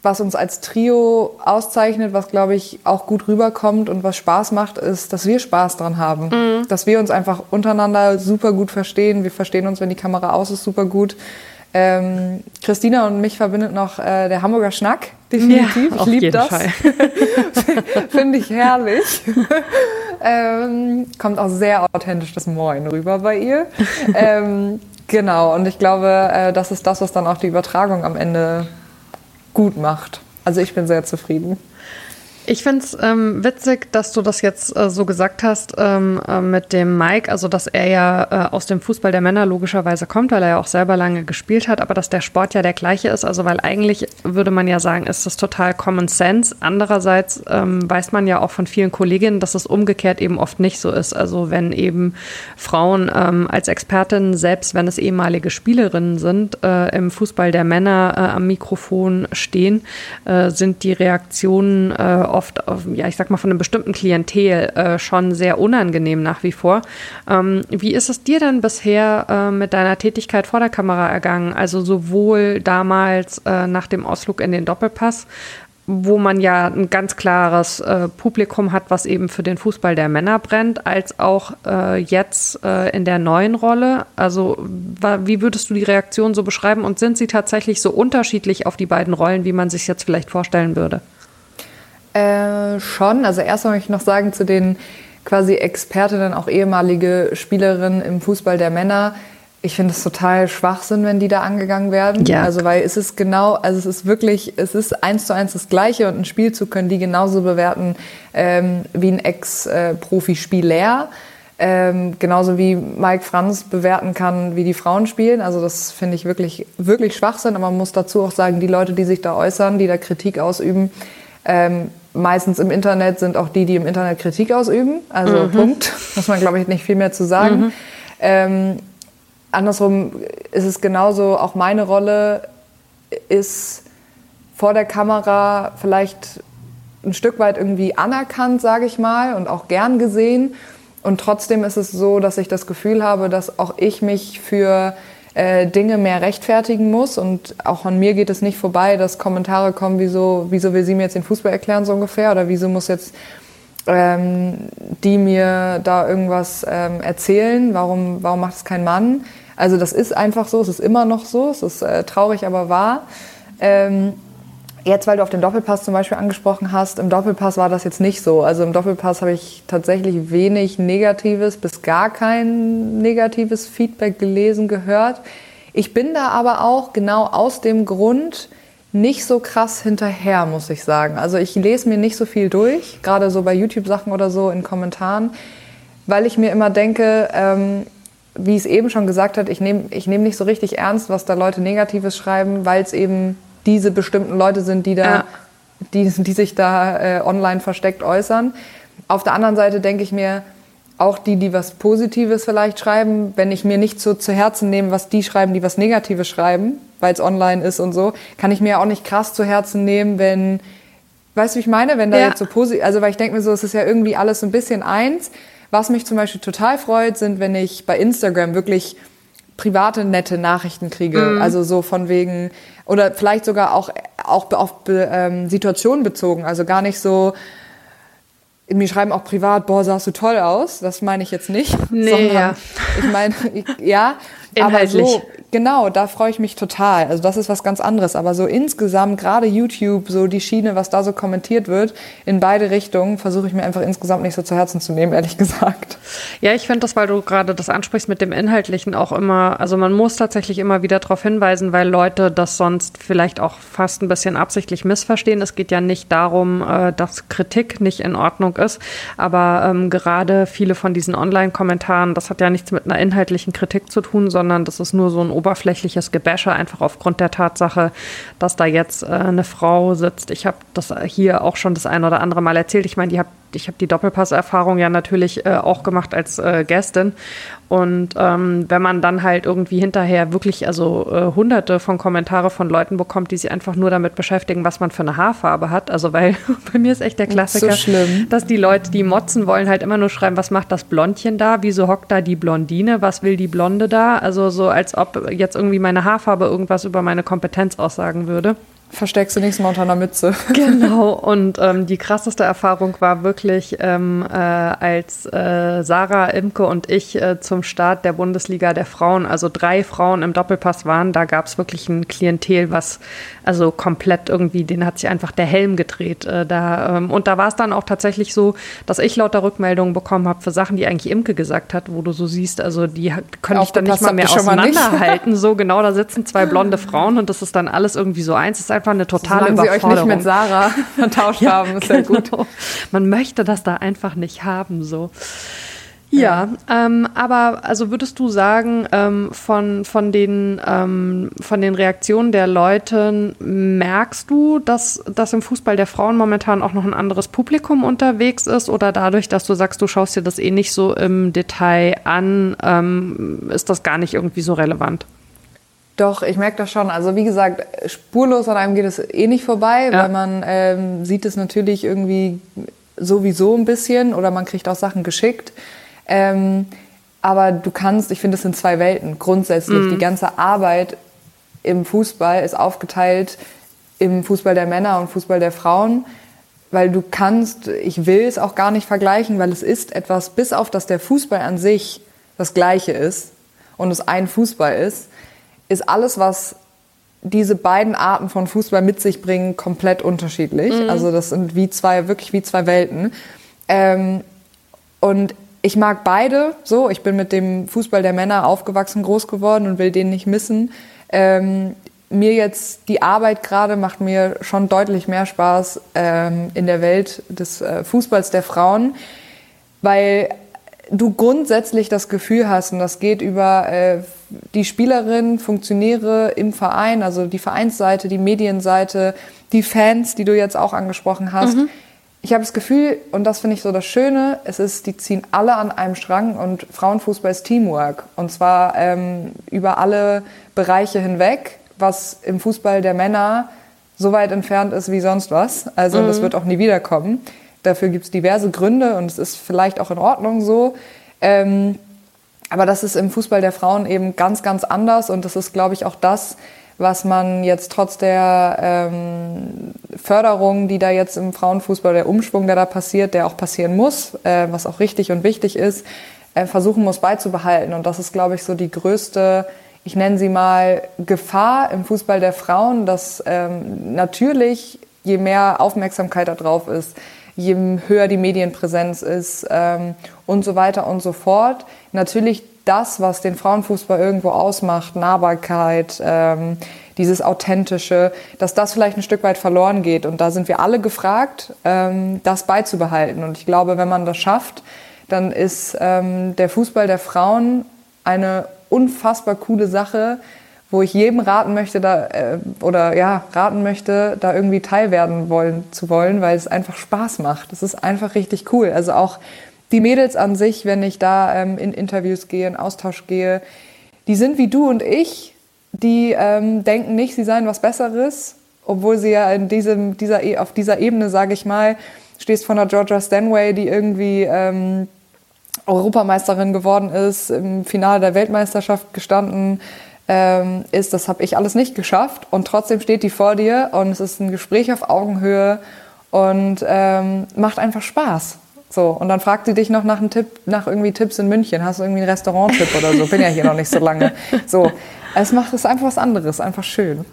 was uns als Trio auszeichnet, was glaube ich auch gut rüberkommt und was Spaß macht, ist, dass wir Spaß dran haben. Mhm. Dass wir uns einfach untereinander super gut verstehen. Wir verstehen uns, wenn die Kamera aus ist, super gut. Ähm, Christina und mich verbindet noch äh, der Hamburger Schnack, definitiv. Ja, ich liebe das. Finde ich herrlich. ähm, kommt auch sehr authentisch das Moin rüber bei ihr. ähm, genau, und ich glaube, äh, das ist das, was dann auch die Übertragung am Ende gut macht. Also ich bin sehr zufrieden. Ich finde es ähm, witzig, dass du das jetzt äh, so gesagt hast ähm, äh, mit dem Mike, also dass er ja äh, aus dem Fußball der Männer logischerweise kommt, weil er ja auch selber lange gespielt hat, aber dass der Sport ja der gleiche ist. Also weil eigentlich würde man ja sagen, ist das total Common Sense. Andererseits ähm, weiß man ja auch von vielen Kolleginnen, dass es umgekehrt eben oft nicht so ist. Also wenn eben Frauen ähm, als Expertinnen, selbst wenn es ehemalige Spielerinnen sind, äh, im Fußball der Männer äh, am Mikrofon stehen, äh, sind die Reaktionen oft, ja, ich sag mal, von einem bestimmten Klientel äh, schon sehr unangenehm nach wie vor. Ähm, wie ist es dir denn bisher äh, mit deiner Tätigkeit vor der Kamera ergangen? Also sowohl damals äh, nach dem Ausflug in den Doppelpass, wo man ja ein ganz klares äh, Publikum hat, was eben für den Fußball der Männer brennt, als auch äh, jetzt äh, in der neuen Rolle. Also wie würdest du die Reaktion so beschreiben und sind sie tatsächlich so unterschiedlich auf die beiden Rollen, wie man sich jetzt vielleicht vorstellen würde? Äh, schon. Also erst möchte ich noch sagen zu den quasi Expertinnen, auch ehemalige Spielerinnen im Fußball der Männer. Ich finde es total Schwachsinn, wenn die da angegangen werden. Ja. Also weil es ist genau, also es ist wirklich, es ist eins zu eins das Gleiche und ein Spielzug können die genauso bewerten ähm, wie ein Ex-Profispieler. Ähm, genauso wie Mike Franz bewerten kann, wie die Frauen spielen. Also das finde ich wirklich, wirklich Schwachsinn. Aber man muss dazu auch sagen, die Leute, die sich da äußern, die da Kritik ausüben, ähm, meistens im Internet sind auch die, die im Internet Kritik ausüben. Also mhm. Punkt. Muss man, glaube ich, nicht viel mehr zu sagen. Mhm. Ähm, andersrum ist es genauso, auch meine Rolle ist vor der Kamera vielleicht ein Stück weit irgendwie anerkannt, sage ich mal, und auch gern gesehen. Und trotzdem ist es so, dass ich das Gefühl habe, dass auch ich mich für äh, Dinge mehr rechtfertigen muss. Und auch an mir geht es nicht vorbei, dass Kommentare kommen, wieso, wieso will sie mir jetzt den Fußball erklären, so ungefähr, oder wieso muss jetzt ähm, die mir da irgendwas ähm, erzählen, warum, warum macht es kein Mann? Also das ist einfach so, es ist immer noch so, es ist äh, traurig, aber wahr. Ähm, Jetzt, weil du auf den Doppelpass zum Beispiel angesprochen hast, im Doppelpass war das jetzt nicht so. Also im Doppelpass habe ich tatsächlich wenig negatives bis gar kein negatives Feedback gelesen, gehört. Ich bin da aber auch genau aus dem Grund nicht so krass hinterher, muss ich sagen. Also ich lese mir nicht so viel durch, gerade so bei YouTube-Sachen oder so in Kommentaren, weil ich mir immer denke, ähm, wie es eben schon gesagt hat, ich nehme ich nehm nicht so richtig ernst, was da Leute Negatives schreiben, weil es eben diese bestimmten Leute sind, die da, ja. die, die sich da äh, online versteckt äußern. Auf der anderen Seite denke ich mir, auch die, die was Positives vielleicht schreiben, wenn ich mir nicht so zu Herzen nehme, was die schreiben, die was Negatives schreiben, weil es online ist und so, kann ich mir auch nicht krass zu Herzen nehmen, wenn, weißt du, wie ich meine, wenn da ja. jetzt so positiv, also weil ich denke mir so, es ist ja irgendwie alles so ein bisschen eins. Was mich zum Beispiel total freut, sind, wenn ich bei Instagram wirklich private, nette Nachrichten kriege. Mhm. Also so von wegen, oder vielleicht sogar auch, auch auf ähm, Situationen bezogen. Also gar nicht so, mir schreiben auch privat, boah, sahst du toll aus. Das meine ich jetzt nicht. Nee, sondern ja. ich meine, ja, Inhaltlich. aber so, genau, da freue ich mich total. Also das ist was ganz anderes. Aber so insgesamt, gerade YouTube, so die Schiene, was da so kommentiert wird, in beide Richtungen, versuche ich mir einfach insgesamt nicht so zu Herzen zu nehmen, ehrlich gesagt. Ja, ich finde das, weil du gerade das ansprichst mit dem Inhaltlichen auch immer, also man muss tatsächlich immer wieder darauf hinweisen, weil Leute das sonst vielleicht auch fast ein bisschen absichtlich missverstehen. Es geht ja nicht darum, äh, dass Kritik nicht in Ordnung ist, aber ähm, gerade viele von diesen Online-Kommentaren, das hat ja nichts mit einer inhaltlichen Kritik zu tun, sondern das ist nur so ein oberflächliches Gebäsche, einfach aufgrund der Tatsache, dass da jetzt äh, eine Frau sitzt. Ich habe das hier auch schon das ein oder andere Mal erzählt. Ich meine, die hab, ich habe die Doppelpass-Erfahrung ja natürlich äh, auch gemacht als äh, Gästin. Und ähm, wenn man dann halt irgendwie hinterher wirklich also äh, hunderte von Kommentare von Leuten bekommt, die sich einfach nur damit beschäftigen, was man für eine Haarfarbe hat. Also weil bei mir ist echt der Klassiker, so dass die Leute, die motzen wollen, halt immer nur schreiben, was macht das Blondchen da? Wieso hockt da die Blondine? Was will die Blonde da? Also so als ob jetzt irgendwie meine Haarfarbe irgendwas über meine Kompetenz aussagen würde versteckst du nächstes Mal unter einer Mütze. Genau, und ähm, die krasseste Erfahrung war wirklich, ähm, äh, als äh, Sarah, Imke und ich äh, zum Start der Bundesliga der Frauen, also drei Frauen im Doppelpass waren, da gab es wirklich ein Klientel, was also komplett irgendwie, den hat sich einfach der Helm gedreht. Äh, da, ähm, und da war es dann auch tatsächlich so, dass ich lauter Rückmeldungen bekommen habe für Sachen, die eigentlich Imke gesagt hat, wo du so siehst, also die können ich dann nicht mal mehr auseinanderhalten. so genau, da sitzen zwei blonde Frauen und das ist dann alles irgendwie so eins. Es ist einfach eine totale Solange Überforderung. Sie euch nicht mit Sarah vertauscht ja, haben, ist genau. ja gut. Man möchte das da einfach nicht haben, so. Ja, ja. Ähm, aber also würdest du sagen, ähm, von, von, den, ähm, von den Reaktionen der Leute merkst du, dass, dass im Fußball der Frauen momentan auch noch ein anderes Publikum unterwegs ist? Oder dadurch, dass du sagst, du schaust dir das eh nicht so im Detail an, ähm, ist das gar nicht irgendwie so relevant? Doch, ich merke das schon. Also wie gesagt, spurlos an einem geht es eh nicht vorbei, ja. weil man ähm, sieht es natürlich irgendwie sowieso ein bisschen oder man kriegt auch Sachen geschickt. Ähm, aber du kannst, ich finde, es sind zwei Welten. Grundsätzlich, mhm. die ganze Arbeit im Fußball ist aufgeteilt im Fußball der Männer und Fußball der Frauen, weil du kannst, ich will es auch gar nicht vergleichen, weil es ist etwas, bis auf dass der Fußball an sich das Gleiche ist und es ein Fußball ist, ist alles, was diese beiden Arten von Fußball mit sich bringen, komplett unterschiedlich. Mhm. Also das sind wie zwei, wirklich wie zwei Welten. Ähm, und ich mag beide so. Ich bin mit dem Fußball der Männer aufgewachsen, groß geworden und will den nicht missen. Ähm, mir jetzt die Arbeit gerade macht mir schon deutlich mehr Spaß ähm, in der Welt des äh, Fußballs der Frauen, weil du grundsätzlich das Gefühl hast, und das geht über äh, die Spielerinnen, Funktionäre im Verein, also die Vereinsseite, die Medienseite, die Fans, die du jetzt auch angesprochen hast. Mhm. Ich habe das Gefühl, und das finde ich so das Schöne, es ist, die ziehen alle an einem Strang und Frauenfußball ist Teamwork. Und zwar ähm, über alle Bereiche hinweg, was im Fußball der Männer so weit entfernt ist wie sonst was. Also mhm. das wird auch nie wiederkommen. Dafür gibt es diverse Gründe und es ist vielleicht auch in Ordnung so. Ähm, aber das ist im Fußball der Frauen eben ganz, ganz anders und das ist, glaube ich, auch das, was man jetzt trotz der ähm, Förderung, die da jetzt im Frauenfußball, der Umschwung, der da passiert, der auch passieren muss, äh, was auch richtig und wichtig ist, äh, versuchen muss beizubehalten. Und das ist, glaube ich, so die größte, ich nenne sie mal, Gefahr im Fußball der Frauen, dass ähm, natürlich, je mehr Aufmerksamkeit da drauf ist, je höher die Medienpräsenz ist ähm, und so weiter und so fort. Natürlich das, was den Frauenfußball irgendwo ausmacht, Nahbarkeit, ähm, dieses Authentische, dass das vielleicht ein Stück weit verloren geht. Und da sind wir alle gefragt, ähm, das beizubehalten. Und ich glaube, wenn man das schafft, dann ist ähm, der Fußball der Frauen eine unfassbar coole Sache, wo ich jedem raten möchte, da äh, oder ja raten möchte, da irgendwie teilwerden wollen zu wollen, weil es einfach Spaß macht. Das ist einfach richtig cool. Also auch die Mädels an sich, wenn ich da ähm, in Interviews gehe, in Austausch gehe, die sind wie du und ich, die ähm, denken nicht, sie seien was Besseres, obwohl sie ja in diesem, dieser, e, auf dieser Ebene, sage ich mal, stehst von der Georgia Stanway, die irgendwie ähm, Europameisterin geworden ist, im Finale der Weltmeisterschaft gestanden ähm, ist, das habe ich alles nicht geschafft und trotzdem steht die vor dir und es ist ein Gespräch auf Augenhöhe und ähm, macht einfach Spaß. So, und dann fragt sie dich noch nach einem Tipp, nach irgendwie Tipps in München. Hast du irgendwie einen Restaurant-Tipp oder so? Bin ja hier noch nicht so lange. So, es macht es einfach was anderes, einfach schön.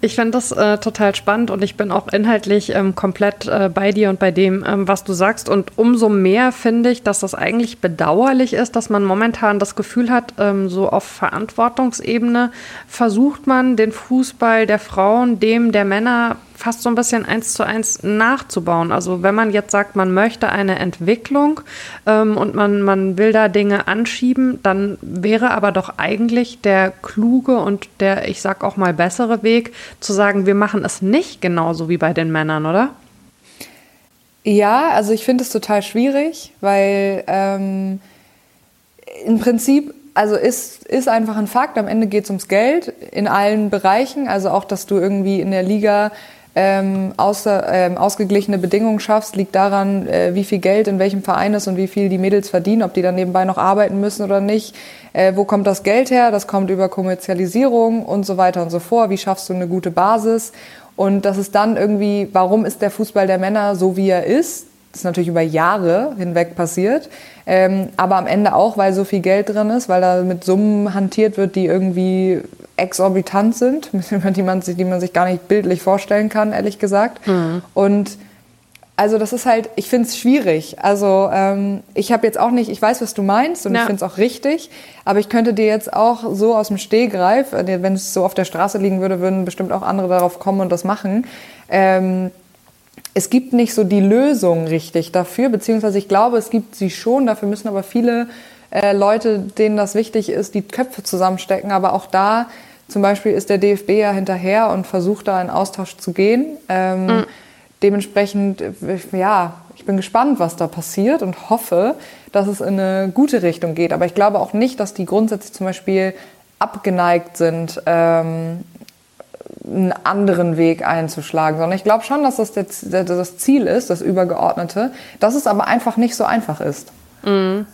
Ich finde das äh, total spannend und ich bin auch inhaltlich ähm, komplett äh, bei dir und bei dem, ähm, was du sagst. Und umso mehr finde ich, dass das eigentlich bedauerlich ist, dass man momentan das Gefühl hat, ähm, so auf Verantwortungsebene versucht man den Fußball der Frauen dem der Männer fast so ein bisschen eins zu eins nachzubauen. Also wenn man jetzt sagt, man möchte eine Entwicklung ähm, und man, man will da Dinge anschieben, dann wäre aber doch eigentlich der kluge und der, ich sag auch mal, bessere Weg zu sagen, wir machen es nicht genauso wie bei den Männern, oder? Ja, also ich finde es total schwierig, weil ähm, im Prinzip also ist, ist einfach ein Fakt. Am Ende geht es ums Geld in allen Bereichen. Also auch, dass du irgendwie in der Liga ähm, außer, ähm, ausgeglichene Bedingungen schaffst, liegt daran, äh, wie viel Geld in welchem Verein ist und wie viel die Mädels verdienen, ob die dann nebenbei noch arbeiten müssen oder nicht. Äh, wo kommt das Geld her? Das kommt über Kommerzialisierung und so weiter und so fort. Wie schaffst du eine gute Basis? Und das ist dann irgendwie, warum ist der Fußball der Männer so, wie er ist? Das ist natürlich über Jahre hinweg passiert. Ähm, aber am Ende auch, weil so viel Geld drin ist, weil da mit Summen hantiert wird, die irgendwie exorbitant sind, die man, sich, die man sich gar nicht bildlich vorstellen kann, ehrlich gesagt. Mhm. Und also das ist halt, ich finde es schwierig. Also ähm, ich habe jetzt auch nicht, ich weiß, was du meinst und ja. ich finde es auch richtig, aber ich könnte dir jetzt auch so aus dem Stehgreif, äh, wenn es so auf der Straße liegen würde, würden bestimmt auch andere darauf kommen und das machen. Ähm, es gibt nicht so die Lösung richtig dafür, beziehungsweise ich glaube, es gibt sie schon, dafür müssen aber viele äh, Leute, denen das wichtig ist, die Köpfe zusammenstecken. Aber auch da zum Beispiel ist der DFB ja hinterher und versucht da in Austausch zu gehen. Ähm, mhm. Dementsprechend, äh, ja, ich bin gespannt, was da passiert und hoffe, dass es in eine gute Richtung geht. Aber ich glaube auch nicht, dass die grundsätzlich zum Beispiel abgeneigt sind, ähm, einen anderen Weg einzuschlagen, sondern ich glaube schon, dass das das Ziel ist, das Übergeordnete, dass es aber einfach nicht so einfach ist. Mhm.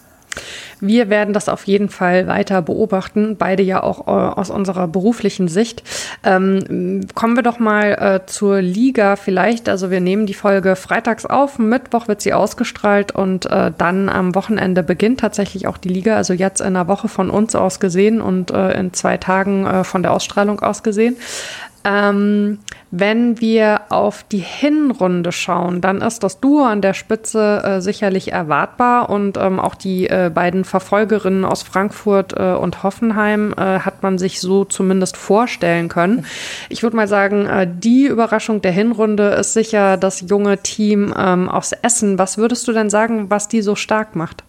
Wir werden das auf jeden Fall weiter beobachten, beide ja auch äh, aus unserer beruflichen Sicht. Ähm, kommen wir doch mal äh, zur Liga vielleicht. Also wir nehmen die Folge freitags auf, Mittwoch wird sie ausgestrahlt und äh, dann am Wochenende beginnt tatsächlich auch die Liga. Also jetzt in einer Woche von uns aus gesehen und äh, in zwei Tagen äh, von der Ausstrahlung aus gesehen. Ähm, wenn wir auf die Hinrunde schauen, dann ist das Duo an der Spitze äh, sicherlich erwartbar und ähm, auch die äh, beiden Verfolgerinnen aus Frankfurt äh, und Hoffenheim äh, hat man sich so zumindest vorstellen können. Ich würde mal sagen, äh, die Überraschung der Hinrunde ist sicher das junge Team ähm, aus Essen. Was würdest du denn sagen, was die so stark macht?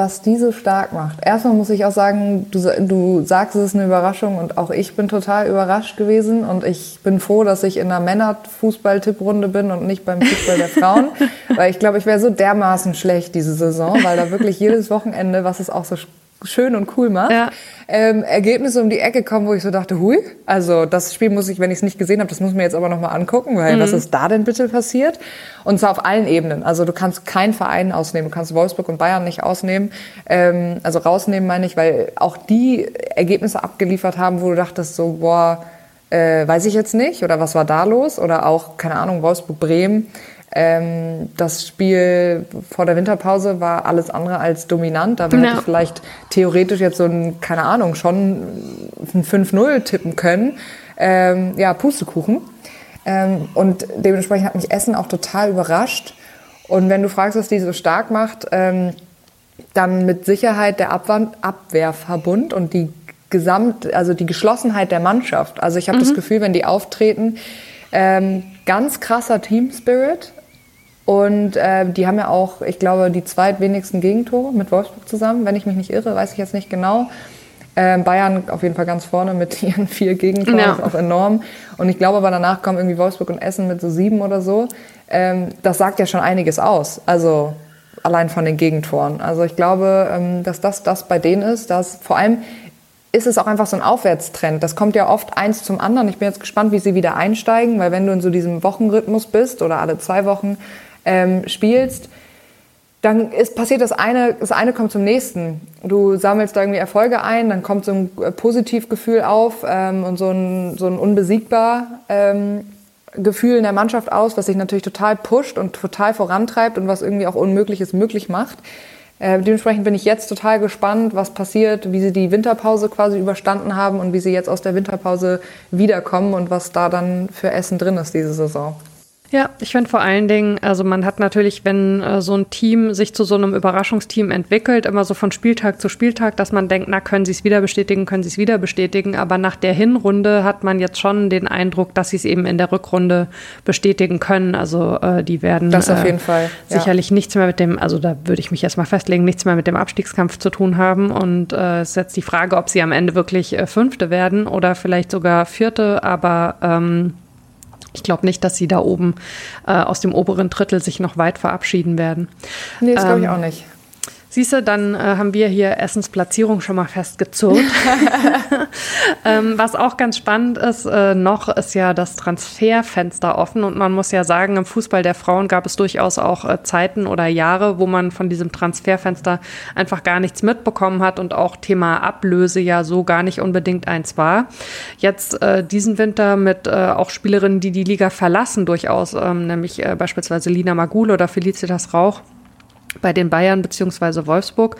Was die so stark macht. Erstmal muss ich auch sagen, du, du sagst, es ist eine Überraschung und auch ich bin total überrascht gewesen und ich bin froh, dass ich in einer Männer-Fußball-Tipprunde bin und nicht beim Fußball der Frauen, weil ich glaube, ich wäre so dermaßen schlecht diese Saison, weil da wirklich jedes Wochenende, was es auch so schön und cool macht, ja. ähm, Ergebnisse um die Ecke kommen, wo ich so dachte, hui, also das Spiel muss ich, wenn ich es nicht gesehen habe, das muss ich mir jetzt aber nochmal angucken, weil mhm. was ist da denn bitte passiert? Und zwar auf allen Ebenen. Also du kannst keinen Verein ausnehmen, du kannst Wolfsburg und Bayern nicht ausnehmen, ähm, also rausnehmen meine ich, weil auch die Ergebnisse abgeliefert haben, wo du dachtest so, boah, äh, weiß ich jetzt nicht oder was war da los oder auch, keine Ahnung, Wolfsburg-Bremen ähm, das Spiel vor der Winterpause war alles andere als dominant. Da ja. hätte ich vielleicht theoretisch jetzt so ein, keine Ahnung, schon ein 5-0 tippen können. Ähm, ja, Pustekuchen. Ähm, und dementsprechend hat mich Essen auch total überrascht. Und wenn du fragst, was die so stark macht, ähm, dann mit Sicherheit der Abwand Abwehrverbund und die Gesamt, also die Geschlossenheit der Mannschaft. Also ich habe mhm. das Gefühl, wenn die auftreten, ähm, ganz krasser Team Spirit. Und äh, die haben ja auch, ich glaube, die zweitwenigsten Gegentore mit Wolfsburg zusammen. Wenn ich mich nicht irre, weiß ich jetzt nicht genau. Ähm, Bayern auf jeden Fall ganz vorne mit ihren vier Gegentoren, ja. ist auch enorm. Und ich glaube aber danach kommen irgendwie Wolfsburg und Essen mit so sieben oder so. Ähm, das sagt ja schon einiges aus. Also allein von den Gegentoren. Also ich glaube, ähm, dass das das bei denen ist, dass vor allem ist es auch einfach so ein Aufwärtstrend. Das kommt ja oft eins zum anderen. Ich bin jetzt gespannt, wie sie wieder einsteigen, weil wenn du in so diesem Wochenrhythmus bist oder alle zwei Wochen, ähm, spielst, dann ist passiert das eine, das eine kommt zum nächsten. Du sammelst da irgendwie Erfolge ein, dann kommt so ein äh, Positivgefühl auf ähm, und so ein, so ein unbesiegbar ähm, Gefühl in der Mannschaft aus, was sich natürlich total pusht und total vorantreibt und was irgendwie auch Unmögliches möglich macht. Äh, dementsprechend bin ich jetzt total gespannt, was passiert, wie sie die Winterpause quasi überstanden haben und wie sie jetzt aus der Winterpause wiederkommen und was da dann für Essen drin ist diese Saison. Ja, ich finde vor allen Dingen, also man hat natürlich, wenn äh, so ein Team sich zu so einem Überraschungsteam entwickelt, immer so von Spieltag zu Spieltag, dass man denkt, na, können sie es wieder bestätigen, können sie es wieder bestätigen. Aber nach der Hinrunde hat man jetzt schon den Eindruck, dass sie es eben in der Rückrunde bestätigen können. Also äh, die werden das auf jeden äh, Fall. Ja. sicherlich nichts mehr mit dem, also da würde ich mich erstmal festlegen, nichts mehr mit dem Abstiegskampf zu tun haben. Und äh, es ist jetzt die Frage, ob sie am Ende wirklich äh, Fünfte werden oder vielleicht sogar Vierte, aber ähm, ich glaube nicht, dass sie da oben äh, aus dem oberen Drittel sich noch weit verabschieden werden. Nee, das glaube ich ähm, auch nicht. Siehst du, dann äh, haben wir hier Essensplatzierung schon mal festgezogen. ähm, was auch ganz spannend ist, äh, noch ist ja das Transferfenster offen und man muss ja sagen, im Fußball der Frauen gab es durchaus auch äh, Zeiten oder Jahre, wo man von diesem Transferfenster einfach gar nichts mitbekommen hat und auch Thema Ablöse ja so gar nicht unbedingt eins war. Jetzt äh, diesen Winter mit äh, auch Spielerinnen, die die Liga verlassen durchaus, ähm, nämlich äh, beispielsweise Lina Magul oder Felicitas Rauch bei den Bayern beziehungsweise Wolfsburg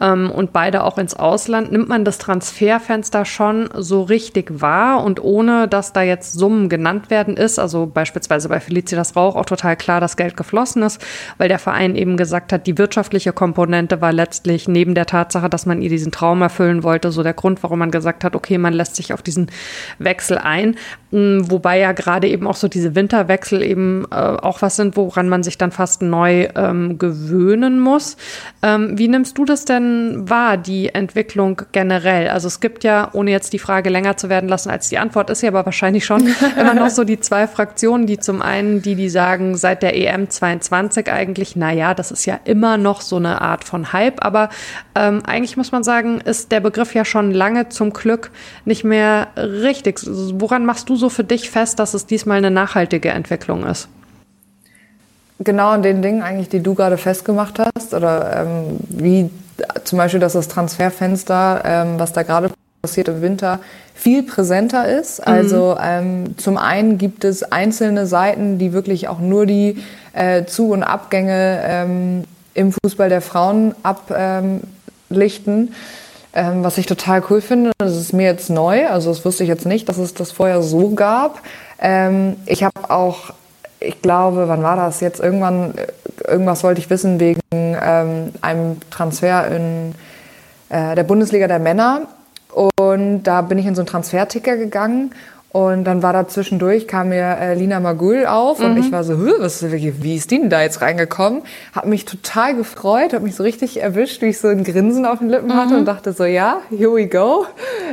ähm, und beide auch ins Ausland, nimmt man das Transferfenster schon so richtig wahr? Und ohne, dass da jetzt Summen genannt werden ist, also beispielsweise bei Felicitas Rauch auch total klar, dass Geld geflossen ist, weil der Verein eben gesagt hat, die wirtschaftliche Komponente war letztlich neben der Tatsache, dass man ihr diesen Traum erfüllen wollte, so der Grund, warum man gesagt hat, okay, man lässt sich auf diesen Wechsel ein, wobei ja gerade eben auch so diese Winterwechsel eben äh, auch was sind, woran man sich dann fast neu ähm, gewöhnen muss. Ähm, wie nimmst du das denn wahr, die Entwicklung generell? Also es gibt ja, ohne jetzt die Frage länger zu werden lassen als die Antwort ist ja aber wahrscheinlich schon immer noch so die zwei Fraktionen, die zum einen, die, die sagen, seit der EM 22 eigentlich, naja, das ist ja immer noch so eine Art von Hype, aber ähm, eigentlich muss man sagen, ist der Begriff ja schon lange zum Glück nicht mehr richtig. Woran machst du so für dich fest, dass es diesmal eine nachhaltige Entwicklung ist? genau an den Dingen eigentlich, die du gerade festgemacht hast, oder ähm, wie zum Beispiel, dass das Transferfenster, ähm, was da gerade passiert im Winter, viel präsenter ist. Mhm. Also ähm, zum einen gibt es einzelne Seiten, die wirklich auch nur die äh, Zu- und Abgänge ähm, im Fußball der Frauen ablichten. Ähm, was ich total cool finde, das ist mir jetzt neu, also das wusste ich jetzt nicht, dass es das vorher so gab. Ähm, ich habe auch ich glaube, wann war das jetzt? Irgendwann, irgendwas wollte ich wissen wegen ähm, einem Transfer in äh, der Bundesliga der Männer. Und da bin ich in so einen Transferticker gegangen und dann war da zwischendurch, kam mir äh, Lina Magul auf und mhm. ich war so, was, wie ist die denn da jetzt reingekommen? Hab mich total gefreut, hab mich so richtig erwischt, wie ich so ein Grinsen auf den Lippen mhm. hatte und dachte so, ja, here we go,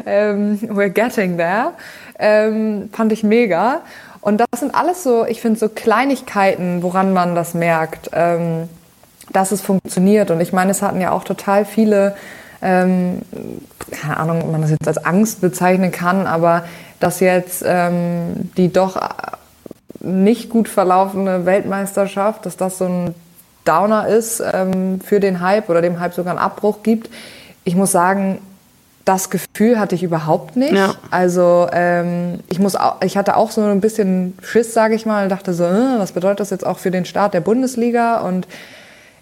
ähm, we're getting there. Ähm, fand ich mega. Und das sind alles so, ich finde, so Kleinigkeiten, woran man das merkt, ähm, dass es funktioniert. Und ich meine, es hatten ja auch total viele, ähm, keine Ahnung, ob man das jetzt als Angst bezeichnen kann, aber dass jetzt ähm, die doch nicht gut verlaufende Weltmeisterschaft, dass das so ein Downer ist ähm, für den Hype oder dem Hype sogar einen Abbruch gibt. Ich muss sagen, das Gefühl hatte ich überhaupt nicht. Ja. Also ähm, ich muss, auch, ich hatte auch so ein bisschen Schiss, sage ich mal, und dachte so, äh, was bedeutet das jetzt auch für den Start der Bundesliga? Und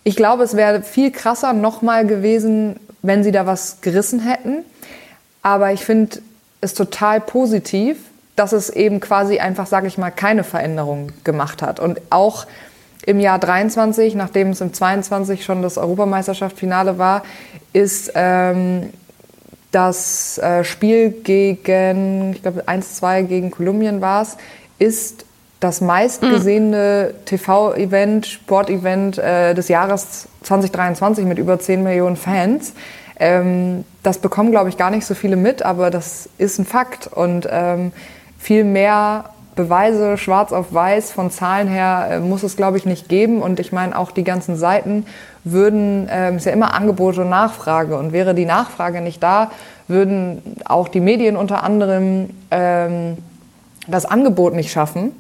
ich glaube, es wäre viel krasser nochmal gewesen, wenn sie da was gerissen hätten. Aber ich finde es total positiv, dass es eben quasi einfach, sage ich mal, keine Veränderung gemacht hat. Und auch im Jahr 23, nachdem es im 22 schon das Europameisterschaftsfinale war, ist ähm, das äh, Spiel gegen, ich glaube 1-2 gegen Kolumbien war es, ist das meistgesehene mhm. TV-Event, Sportevent äh, des Jahres 2023 mit über 10 Millionen Fans. Ähm, das bekommen, glaube ich, gar nicht so viele mit, aber das ist ein Fakt. Und ähm, viel mehr Beweise schwarz auf weiß von Zahlen her äh, muss es, glaube ich, nicht geben. Und ich meine, auch die ganzen Seiten würden, ähm, ist ja immer Angebot und Nachfrage. Und wäre die Nachfrage nicht da, würden auch die Medien unter anderem ähm, das Angebot nicht schaffen.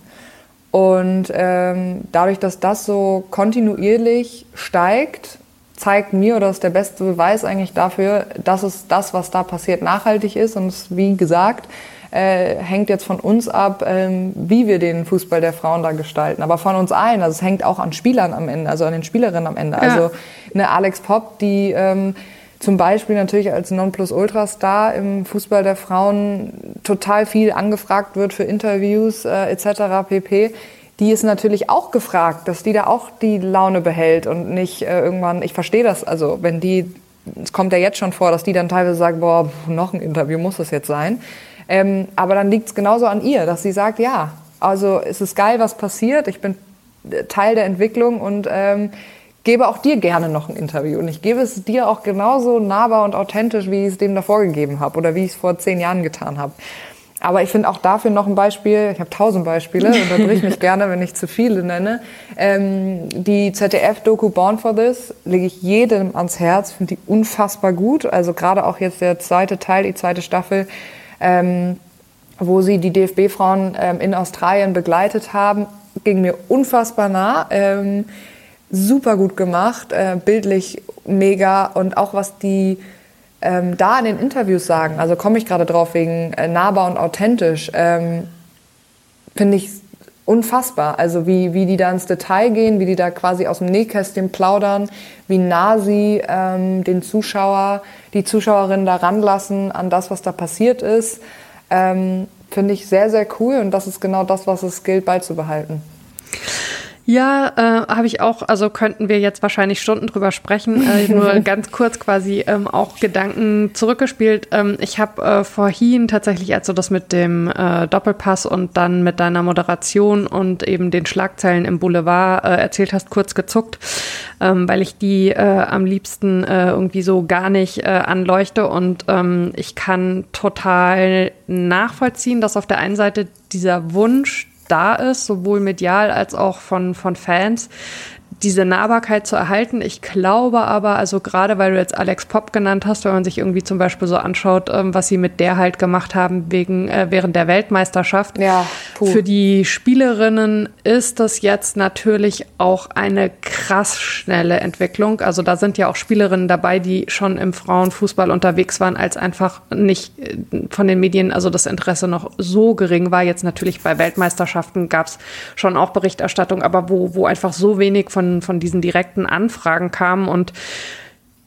Und ähm, dadurch, dass das so kontinuierlich steigt, zeigt mir, oder ist der beste Beweis eigentlich dafür, dass es das, was da passiert, nachhaltig ist. Und es, wie gesagt, äh, hängt jetzt von uns ab, ähm, wie wir den Fußball der Frauen da gestalten. Aber von uns allen. Also es hängt auch an Spielern am Ende, also an den Spielerinnen am Ende. Ja. Also eine Alex Popp, die ähm, zum Beispiel natürlich als Nonplusultra-Star im Fußball der Frauen total viel angefragt wird für Interviews äh, etc. pp. Die ist natürlich auch gefragt, dass die da auch die Laune behält und nicht äh, irgendwann, ich verstehe das, also wenn die, es kommt ja jetzt schon vor, dass die dann teilweise sagen, boah, noch ein Interview muss das jetzt sein. Ähm, aber dann liegt es genauso an ihr, dass sie sagt, ja, also es ist geil, was passiert, ich bin Teil der Entwicklung und ähm, gebe auch dir gerne noch ein Interview. Und ich gebe es dir auch genauso nahbar und authentisch, wie ich es dem davor gegeben habe oder wie ich es vor zehn Jahren getan habe. Aber ich finde auch dafür noch ein Beispiel, ich habe tausend Beispiele, unterbrich mich gerne, wenn ich zu viele nenne. Ähm, die ZDF-Doku Born for This lege ich jedem ans Herz, finde die unfassbar gut. Also gerade auch jetzt der zweite Teil, die zweite Staffel, ähm, wo sie die DFB-Frauen ähm, in Australien begleitet haben, ging mir unfassbar nah. Ähm, super gut gemacht, äh, bildlich mega und auch was die ähm, da in den Interviews sagen, also komme ich gerade drauf wegen äh, nahbar und authentisch, ähm, finde ich unfassbar. Also wie, wie die da ins Detail gehen, wie die da quasi aus dem Nähkästchen plaudern, wie nah sie ähm, den Zuschauer, die Zuschauerinnen da ranlassen an das, was da passiert ist, ähm, finde ich sehr, sehr cool und das ist genau das, was es gilt beizubehalten. Ja, äh, habe ich auch, also könnten wir jetzt wahrscheinlich Stunden drüber sprechen. Äh, nur ganz kurz quasi ähm, auch Gedanken zurückgespielt. Ähm, ich habe äh, vorhin tatsächlich, als du das mit dem äh, Doppelpass und dann mit deiner Moderation und eben den Schlagzeilen im Boulevard äh, erzählt hast, kurz gezuckt, ähm, weil ich die äh, am liebsten äh, irgendwie so gar nicht äh, anleuchte. Und ähm, ich kann total nachvollziehen, dass auf der einen Seite dieser Wunsch da ist, sowohl medial als auch von, von Fans, diese Nahbarkeit zu erhalten. Ich glaube aber, also gerade weil du jetzt Alex Pop genannt hast, wenn man sich irgendwie zum Beispiel so anschaut, ähm, was sie mit der halt gemacht haben wegen, äh, während der Weltmeisterschaft. Ja, Für die Spielerinnen ist das jetzt natürlich auch eine krass schnelle Entwicklung. Also da sind ja auch Spielerinnen dabei, die schon im Frauenfußball unterwegs waren, als einfach nicht äh, von den Medien, also das Interesse noch so gering war. Jetzt natürlich bei Weltmeisterschaften gab es schon auch Berichterstattung, aber wo, wo einfach so wenig von von, diesen direkten Anfragen kamen. Und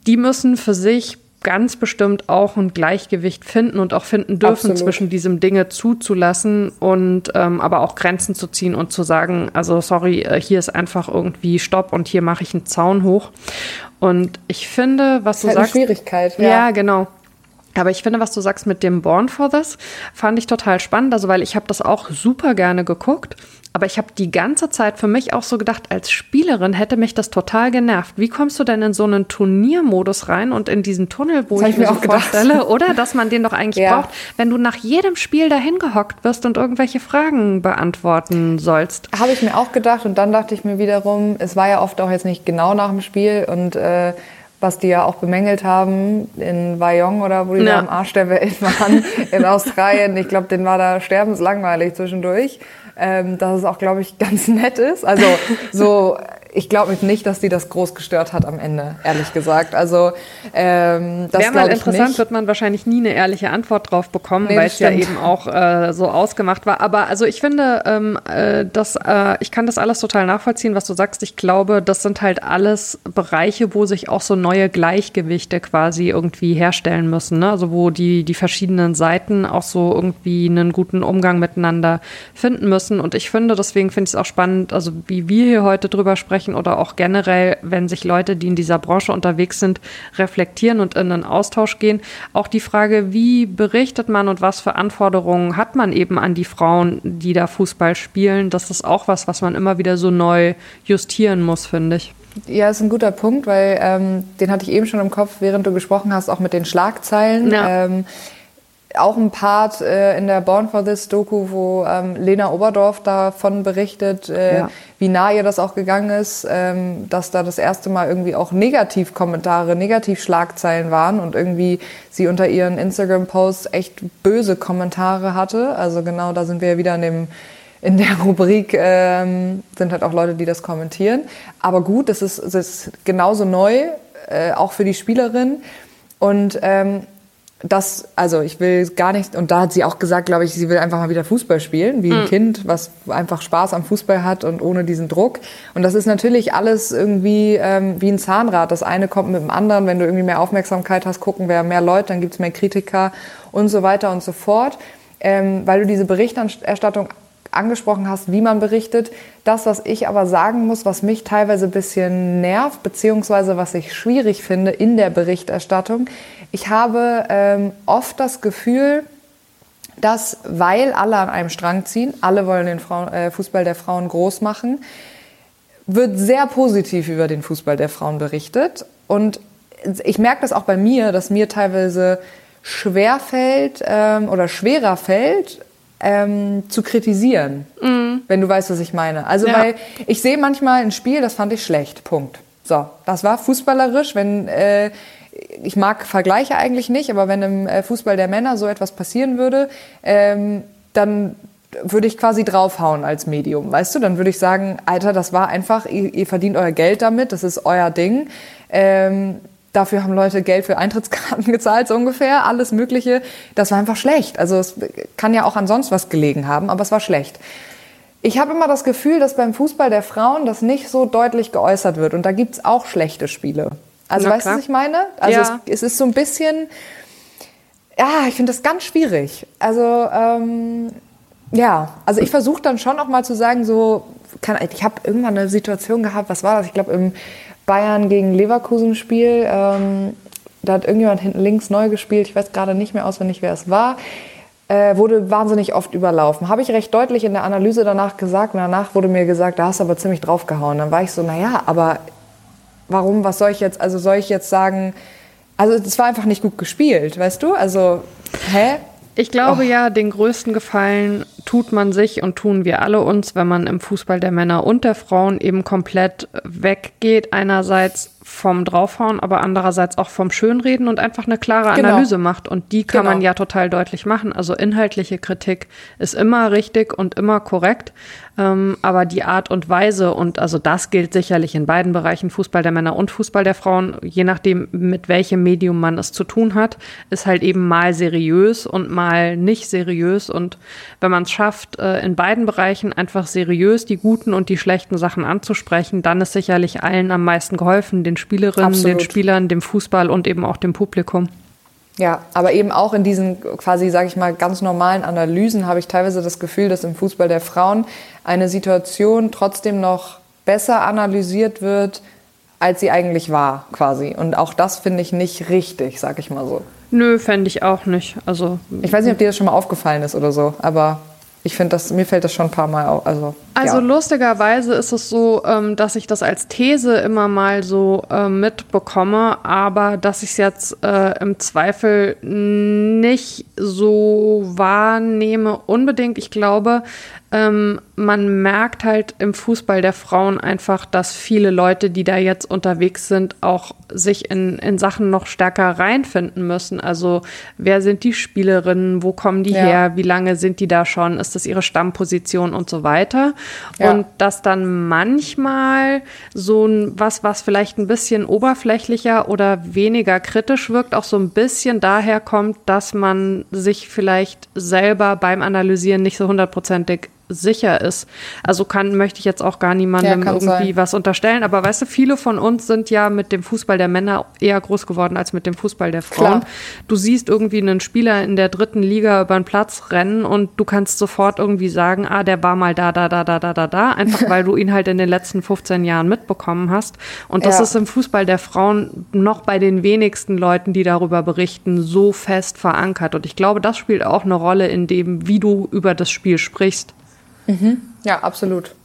die müssen für sich ganz bestimmt auch ein Gleichgewicht finden und auch finden dürfen Absolut. zwischen diesem Dinge zuzulassen und ähm, aber auch Grenzen zu ziehen und zu sagen, also sorry, äh, hier ist einfach irgendwie Stopp und hier mache ich einen Zaun hoch. Und ich finde, was das du halt sagst, eine Schwierigkeit. Ja. ja, genau. Aber ich finde, was du sagst mit dem Born for This, fand ich total spannend, also weil ich habe das auch super gerne geguckt. Aber ich habe die ganze Zeit für mich auch so gedacht, als Spielerin hätte mich das total genervt. Wie kommst du denn in so einen Turniermodus rein und in diesen Tunnel, wo das ich mir so vorstelle, oder dass man den doch eigentlich ja. braucht, wenn du nach jedem Spiel dahin gehockt wirst und irgendwelche Fragen beantworten sollst? Habe ich mir auch gedacht und dann dachte ich mir wiederum, es war ja oft auch jetzt nicht genau nach dem Spiel und äh, was die ja auch bemängelt haben in Wyong oder wo die ja. da am Arsch der Welt waren in Australien. Ich glaube, den war da sterbenslangweilig zwischendurch ähm, dass es auch, glaube ich, ganz nett ist. Also so ich glaube nicht, dass die das groß gestört hat am Ende, ehrlich gesagt. Also ähm, das wäre mal interessant, nicht. wird man wahrscheinlich nie eine ehrliche Antwort drauf bekommen, nee, weil es ja eben auch äh, so ausgemacht war. Aber also ich finde, ähm, äh, dass äh, ich kann das alles total nachvollziehen, was du sagst. Ich glaube, das sind halt alles Bereiche, wo sich auch so neue Gleichgewichte quasi irgendwie herstellen müssen. Ne? Also wo die die verschiedenen Seiten auch so irgendwie einen guten Umgang miteinander finden müssen. Und ich finde, deswegen finde ich es auch spannend, also wie wir hier heute drüber sprechen sprechen oder auch generell, wenn sich Leute, die in dieser Branche unterwegs sind, reflektieren und in einen Austausch gehen. Auch die Frage, wie berichtet man und was für Anforderungen hat man eben an die Frauen, die da Fußball spielen, das ist auch was, was man immer wieder so neu justieren muss, finde ich. Ja, ist ein guter Punkt, weil ähm, den hatte ich eben schon im Kopf, während du gesprochen hast, auch mit den Schlagzeilen. Ja. Ähm, auch ein Part äh, in der Born for This Doku, wo ähm, Lena Oberdorf davon berichtet, äh, ja. wie nah ihr das auch gegangen ist, ähm, dass da das erste Mal irgendwie auch Negativkommentare, Negativschlagzeilen waren und irgendwie sie unter ihren Instagram-Posts echt böse Kommentare hatte. Also genau, da sind wir ja wieder an dem in der Rubrik ähm, sind halt auch Leute, die das kommentieren. Aber gut, das ist, das ist genauso neu, äh, auch für die Spielerin. Und ähm, das, also ich will gar nicht, und da hat sie auch gesagt, glaube ich, sie will einfach mal wieder Fußball spielen, wie ein mhm. Kind, was einfach Spaß am Fußball hat und ohne diesen Druck. Und das ist natürlich alles irgendwie ähm, wie ein Zahnrad. Das eine kommt mit dem anderen. Wenn du irgendwie mehr Aufmerksamkeit hast, gucken wir mehr Leute, dann gibt's mehr Kritiker und so weiter und so fort. Ähm, weil du diese Berichterstattung angesprochen hast, wie man berichtet. Das, was ich aber sagen muss, was mich teilweise ein bisschen nervt, beziehungsweise was ich schwierig finde in der Berichterstattung, ich habe ähm, oft das Gefühl, dass, weil alle an einem Strang ziehen, alle wollen den Frauen, äh, Fußball der Frauen groß machen, wird sehr positiv über den Fußball der Frauen berichtet. Und ich merke das auch bei mir, dass mir teilweise schwer fällt ähm, oder schwerer fällt, ähm, zu kritisieren, mhm. wenn du weißt, was ich meine. Also ja. weil ich sehe manchmal ein Spiel, das fand ich schlecht. Punkt. So, das war fußballerisch, wenn äh, ich mag Vergleiche eigentlich nicht, aber wenn im äh, Fußball der Männer so etwas passieren würde, ähm, dann würde ich quasi draufhauen als Medium, weißt du? Dann würde ich sagen, Alter, das war einfach, ihr, ihr verdient euer Geld damit, das ist euer Ding. Ähm, Dafür haben Leute Geld für Eintrittskarten gezahlt, so ungefähr, alles Mögliche. Das war einfach schlecht. Also es kann ja auch an sonst was gelegen haben, aber es war schlecht. Ich habe immer das Gefühl, dass beim Fußball der Frauen das nicht so deutlich geäußert wird. Und da gibt's auch schlechte Spiele. Also Na, weißt du, was ich meine? Also ja. es, es, ist so ein bisschen, ja, ich finde das ganz schwierig. Also ähm, ja, also ich versuche dann schon auch mal zu sagen, so, kann, ich habe irgendwann eine Situation gehabt, was war das? Ich glaube im Bayern gegen Leverkusen Spiel. Ähm, da hat irgendjemand hinten links neu gespielt. Ich weiß gerade nicht mehr auswendig, wer es war. Äh, wurde wahnsinnig oft überlaufen. Habe ich recht deutlich in der Analyse danach gesagt. Und danach wurde mir gesagt, da hast du aber ziemlich draufgehauen. Dann war ich so, naja, aber warum, was soll ich jetzt, also soll ich jetzt sagen, also es war einfach nicht gut gespielt, weißt du? Also, hä? Ich glaube oh. ja, den größten Gefallen tut man sich und tun wir alle uns, wenn man im Fußball der Männer und der Frauen eben komplett weggeht. Einerseits vom Draufhauen, aber andererseits auch vom Schönreden und einfach eine klare genau. Analyse macht. Und die kann genau. man ja total deutlich machen. Also inhaltliche Kritik ist immer richtig und immer korrekt. Ähm, aber die Art und Weise und also das gilt sicherlich in beiden Bereichen, Fußball der Männer und Fußball der Frauen, je nachdem, mit welchem Medium man es zu tun hat, ist halt eben mal seriös und mal nicht seriös. Und wenn man es schafft, äh, in beiden Bereichen einfach seriös die guten und die schlechten Sachen anzusprechen, dann ist sicherlich allen am meisten geholfen, den Spielerinnen, Absolut. den Spielern, dem Fußball und eben auch dem Publikum. Ja, aber eben auch in diesen quasi, sage ich mal, ganz normalen Analysen habe ich teilweise das Gefühl, dass im Fußball der Frauen eine Situation trotzdem noch besser analysiert wird, als sie eigentlich war, quasi. Und auch das finde ich nicht richtig, sag ich mal so. Nö, fände ich auch nicht. Also ich weiß nicht, ob dir das schon mal aufgefallen ist oder so, aber ich finde das, mir fällt das schon ein paar Mal auf. Also, also ja. lustigerweise ist es so, ähm, dass ich das als These immer mal so äh, mitbekomme, aber dass ich es jetzt äh, im Zweifel nicht so wahrnehme unbedingt. Ich glaube, ähm, man merkt halt im Fußball der Frauen einfach, dass viele Leute, die da jetzt unterwegs sind, auch sich in, in Sachen noch stärker reinfinden müssen. Also wer sind die Spielerinnen, wo kommen die ja. her, wie lange sind die da schon, ist das ihre Stammposition und so weiter. Und dass dann manchmal so ein was, was vielleicht ein bisschen oberflächlicher oder weniger kritisch wirkt, auch so ein bisschen daher kommt, dass man sich vielleicht selber beim Analysieren nicht so hundertprozentig sicher ist. Also kann, möchte ich jetzt auch gar niemandem ja, irgendwie sein. was unterstellen. Aber weißt du, viele von uns sind ja mit dem Fußball der Männer eher groß geworden als mit dem Fußball der Frauen. Klar. Du siehst irgendwie einen Spieler in der dritten Liga über den Platz rennen und du kannst sofort irgendwie sagen, ah, der war mal da, da, da, da, da, da, da, einfach weil du ihn halt in den letzten 15 Jahren mitbekommen hast. Und das ja. ist im Fußball der Frauen noch bei den wenigsten Leuten, die darüber berichten, so fest verankert. Und ich glaube, das spielt auch eine Rolle in dem, wie du über das Spiel sprichst. Mhm. Ja, absolut.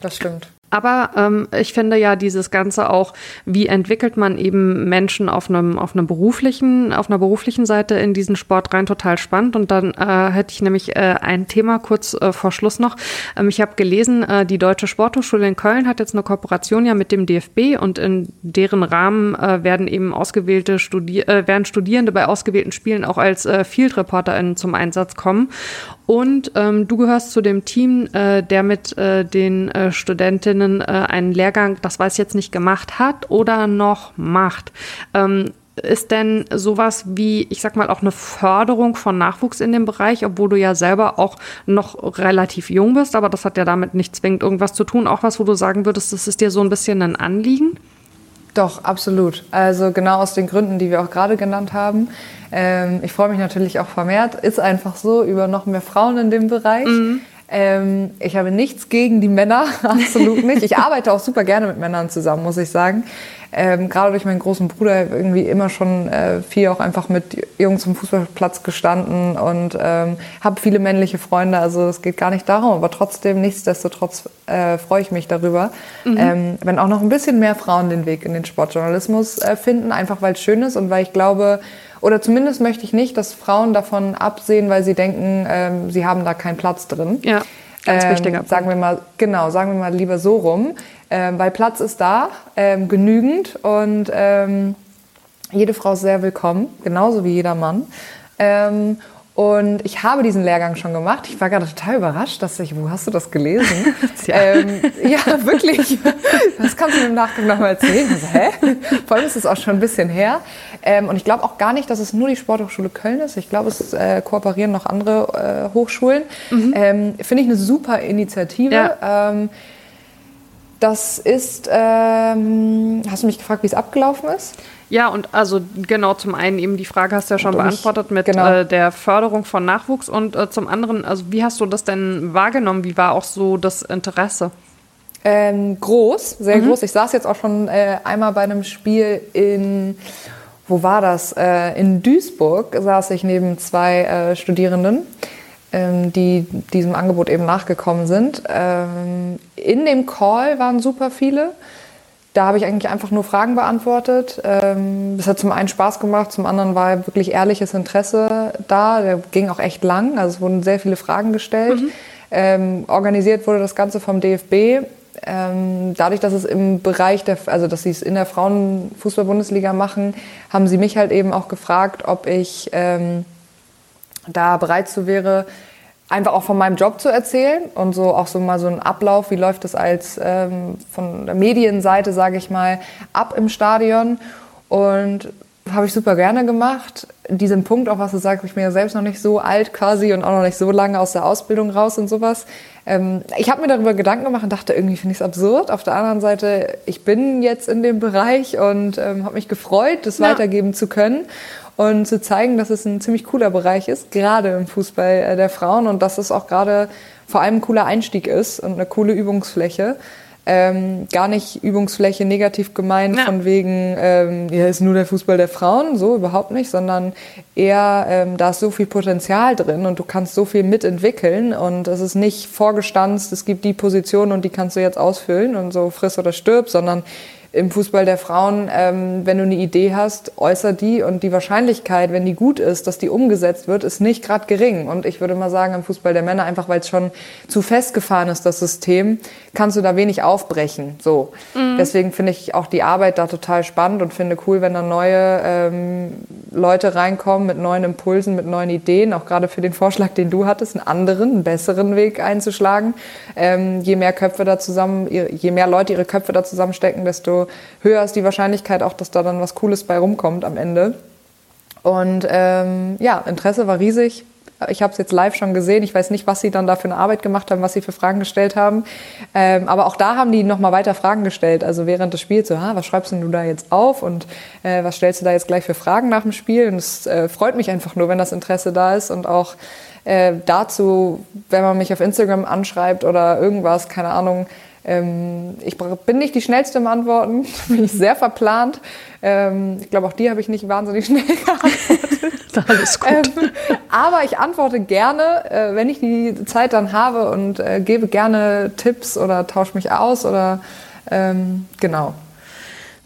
Das stimmt. Aber ähm, ich finde ja dieses Ganze auch, wie entwickelt man eben Menschen auf einem auf einem beruflichen, auf einer beruflichen Seite in diesen Sport rein total spannend. Und dann äh, hätte ich nämlich äh, ein Thema kurz äh, vor Schluss noch. Ähm, ich habe gelesen, äh, die Deutsche Sporthochschule in Köln hat jetzt eine Kooperation ja mit dem DFB und in deren Rahmen äh, werden eben ausgewählte Studi äh, werden Studierende bei ausgewählten Spielen auch als äh, Field ReporterInnen zum Einsatz kommen. Und ähm, du gehörst zu dem Team, äh, der mit äh, den äh, Studentinnen äh, einen Lehrgang, das weiß ich jetzt nicht, gemacht hat oder noch macht. Ähm, ist denn sowas wie, ich sag mal, auch eine Förderung von Nachwuchs in dem Bereich, obwohl du ja selber auch noch relativ jung bist, aber das hat ja damit nicht zwingend irgendwas zu tun, auch was, wo du sagen würdest, das ist dir so ein bisschen ein Anliegen? Doch, absolut. Also genau aus den Gründen, die wir auch gerade genannt haben. Ähm, ich freue mich natürlich auch vermehrt, ist einfach so, über noch mehr Frauen in dem Bereich. Mhm. Ähm, ich habe nichts gegen die Männer, absolut nicht. Ich arbeite auch super gerne mit Männern zusammen, muss ich sagen. Ähm, gerade durch meinen großen Bruder irgendwie immer schon äh, viel auch einfach mit Jungs zum Fußballplatz gestanden und ähm, habe viele männliche Freunde. Also es geht gar nicht darum, aber trotzdem, nichtsdestotrotz äh, freue ich mich darüber, mhm. ähm, wenn auch noch ein bisschen mehr Frauen den Weg in den Sportjournalismus äh, finden, einfach weil es schön ist und weil ich glaube, oder zumindest möchte ich nicht, dass Frauen davon absehen, weil sie denken, ähm, sie haben da keinen Platz drin. Ja, ganz ähm, wichtiger Punkt. Sagen wir mal, genau, sagen wir mal lieber so rum. Ähm, weil Platz ist da, ähm, genügend und ähm, jede Frau ist sehr willkommen, genauso wie jeder Mann. Ähm, und ich habe diesen Lehrgang schon gemacht. Ich war gerade total überrascht, dass ich, wo hast du das gelesen? ja. Ähm, ja, wirklich. Das kannst du mir im Nachgang nochmal erzählen. Also, hä? Vor allem ist es auch schon ein bisschen her. Ähm, und ich glaube auch gar nicht, dass es nur die Sporthochschule Köln ist. Ich glaube, es äh, kooperieren noch andere äh, Hochschulen. Mhm. Ähm, Finde ich eine super Initiative. Ja. Ähm, das ist, ähm, hast du mich gefragt, wie es abgelaufen ist? Ja, und also genau zum einen eben die Frage hast du ja schon und beantwortet mit genau. äh, der Förderung von Nachwuchs und äh, zum anderen, also wie hast du das denn wahrgenommen? Wie war auch so das Interesse? Ähm, groß, sehr mhm. groß. Ich saß jetzt auch schon äh, einmal bei einem Spiel in, wo war das? Äh, in Duisburg saß ich neben zwei äh, Studierenden ähm, die diesem Angebot eben nachgekommen sind. Ähm, in dem Call waren super viele. Da habe ich eigentlich einfach nur Fragen beantwortet. Ähm, es hat zum einen Spaß gemacht, zum anderen war wirklich ehrliches Interesse da. Der ging auch echt lang, also es wurden sehr viele Fragen gestellt. Mhm. Ähm, organisiert wurde das Ganze vom DFB. Ähm, dadurch, dass es im Bereich der, also dass sie es in der Frauenfußball-Bundesliga machen, haben sie mich halt eben auch gefragt, ob ich ähm, da bereit zu wäre, einfach auch von meinem Job zu erzählen und so auch so mal so ein Ablauf, wie läuft das als ähm, von der Medienseite, sage ich mal, ab im Stadion. Und habe ich super gerne gemacht. Diesen Punkt, auch was du sagst, ich bin ja selbst noch nicht so alt quasi und auch noch nicht so lange aus der Ausbildung raus und sowas. Ähm, ich habe mir darüber Gedanken gemacht und dachte, irgendwie finde ich es absurd. Auf der anderen Seite, ich bin jetzt in dem Bereich und ähm, habe mich gefreut, das ja. weitergeben zu können und zu zeigen, dass es ein ziemlich cooler Bereich ist, gerade im Fußball äh, der Frauen und dass es auch gerade vor allem ein cooler Einstieg ist und eine coole Übungsfläche. Ähm, gar nicht Übungsfläche negativ gemeint, ja. von wegen, ähm, ja, ist nur der Fußball der Frauen, so überhaupt nicht, sondern eher, ähm, da ist so viel Potenzial drin und du kannst so viel mitentwickeln und es ist nicht vorgestanzt, es gibt die Position und die kannst du jetzt ausfüllen und so friss oder stirb, sondern im Fußball der Frauen, ähm, wenn du eine Idee hast, äußer die und die Wahrscheinlichkeit, wenn die gut ist, dass die umgesetzt wird, ist nicht gerade gering. Und ich würde mal sagen, im Fußball der Männer, einfach weil es schon zu festgefahren ist, das System, kannst du da wenig aufbrechen. So. Mhm. Deswegen finde ich auch die Arbeit da total spannend und finde cool, wenn da neue ähm, Leute reinkommen mit neuen Impulsen, mit neuen Ideen, auch gerade für den Vorschlag, den du hattest, einen anderen, einen besseren Weg einzuschlagen. Ähm, je mehr Köpfe da zusammen, je mehr Leute ihre Köpfe da zusammenstecken, desto höher ist die Wahrscheinlichkeit auch, dass da dann was Cooles bei rumkommt am Ende. Und ähm, ja, Interesse war riesig. Ich habe es jetzt live schon gesehen. Ich weiß nicht, was sie dann da für eine Arbeit gemacht haben, was sie für Fragen gestellt haben. Ähm, aber auch da haben die nochmal weiter Fragen gestellt. Also während des Spiels so, ah, was schreibst du da jetzt auf und äh, was stellst du da jetzt gleich für Fragen nach dem Spiel? Und es äh, freut mich einfach nur, wenn das Interesse da ist und auch äh, dazu, wenn man mich auf Instagram anschreibt oder irgendwas, keine Ahnung, ich bin nicht die schnellste im Antworten, bin ich sehr verplant. Ähm, ich glaube, auch die habe ich nicht wahnsinnig schnell geantwortet. Alles gut. Ähm, aber ich antworte gerne, äh, wenn ich die Zeit dann habe und äh, gebe gerne Tipps oder tausche mich aus oder ähm, genau.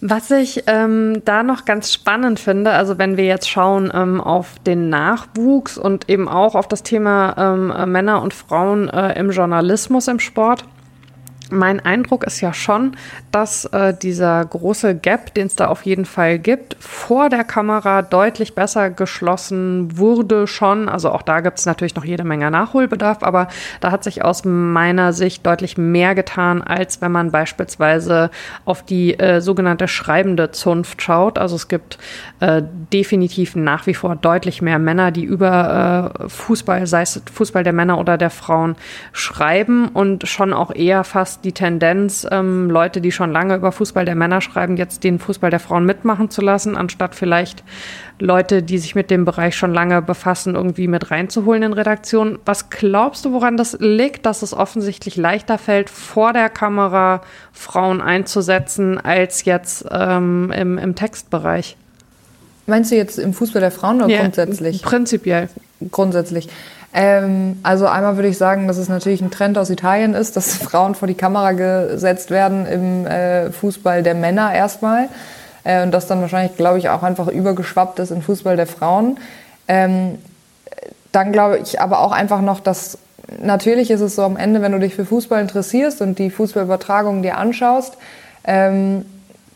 Was ich ähm, da noch ganz spannend finde, also wenn wir jetzt schauen ähm, auf den Nachwuchs und eben auch auf das Thema ähm, Männer und Frauen äh, im Journalismus im Sport, mein Eindruck ist ja schon, dass äh, dieser große Gap, den es da auf jeden Fall gibt, vor der Kamera deutlich besser geschlossen wurde schon. Also auch da gibt es natürlich noch jede Menge Nachholbedarf, aber da hat sich aus meiner Sicht deutlich mehr getan, als wenn man beispielsweise auf die äh, sogenannte schreibende Zunft schaut. Also es gibt äh, definitiv nach wie vor deutlich mehr Männer, die über äh, Fußball, sei es Fußball der Männer oder der Frauen, schreiben und schon auch eher fast die Tendenz, ähm, Leute, die schon lange über Fußball der Männer schreiben, jetzt den Fußball der Frauen mitmachen zu lassen, anstatt vielleicht Leute, die sich mit dem Bereich schon lange befassen, irgendwie mit reinzuholen in Redaktionen. Was glaubst du, woran das liegt, dass es offensichtlich leichter fällt, vor der Kamera Frauen einzusetzen, als jetzt ähm, im, im Textbereich? Meinst du jetzt im Fußball der Frauen oder ja, grundsätzlich? Prinzipiell. Grundsätzlich. Ähm, also einmal würde ich sagen, dass es natürlich ein Trend aus Italien ist, dass Frauen vor die Kamera gesetzt werden im äh, Fußball der Männer erstmal. Äh, und das dann wahrscheinlich, glaube ich, auch einfach übergeschwappt ist im Fußball der Frauen. Ähm, dann glaube ich aber auch einfach noch, dass natürlich ist es so am Ende, wenn du dich für Fußball interessierst und die Fußballübertragungen dir anschaust, ähm,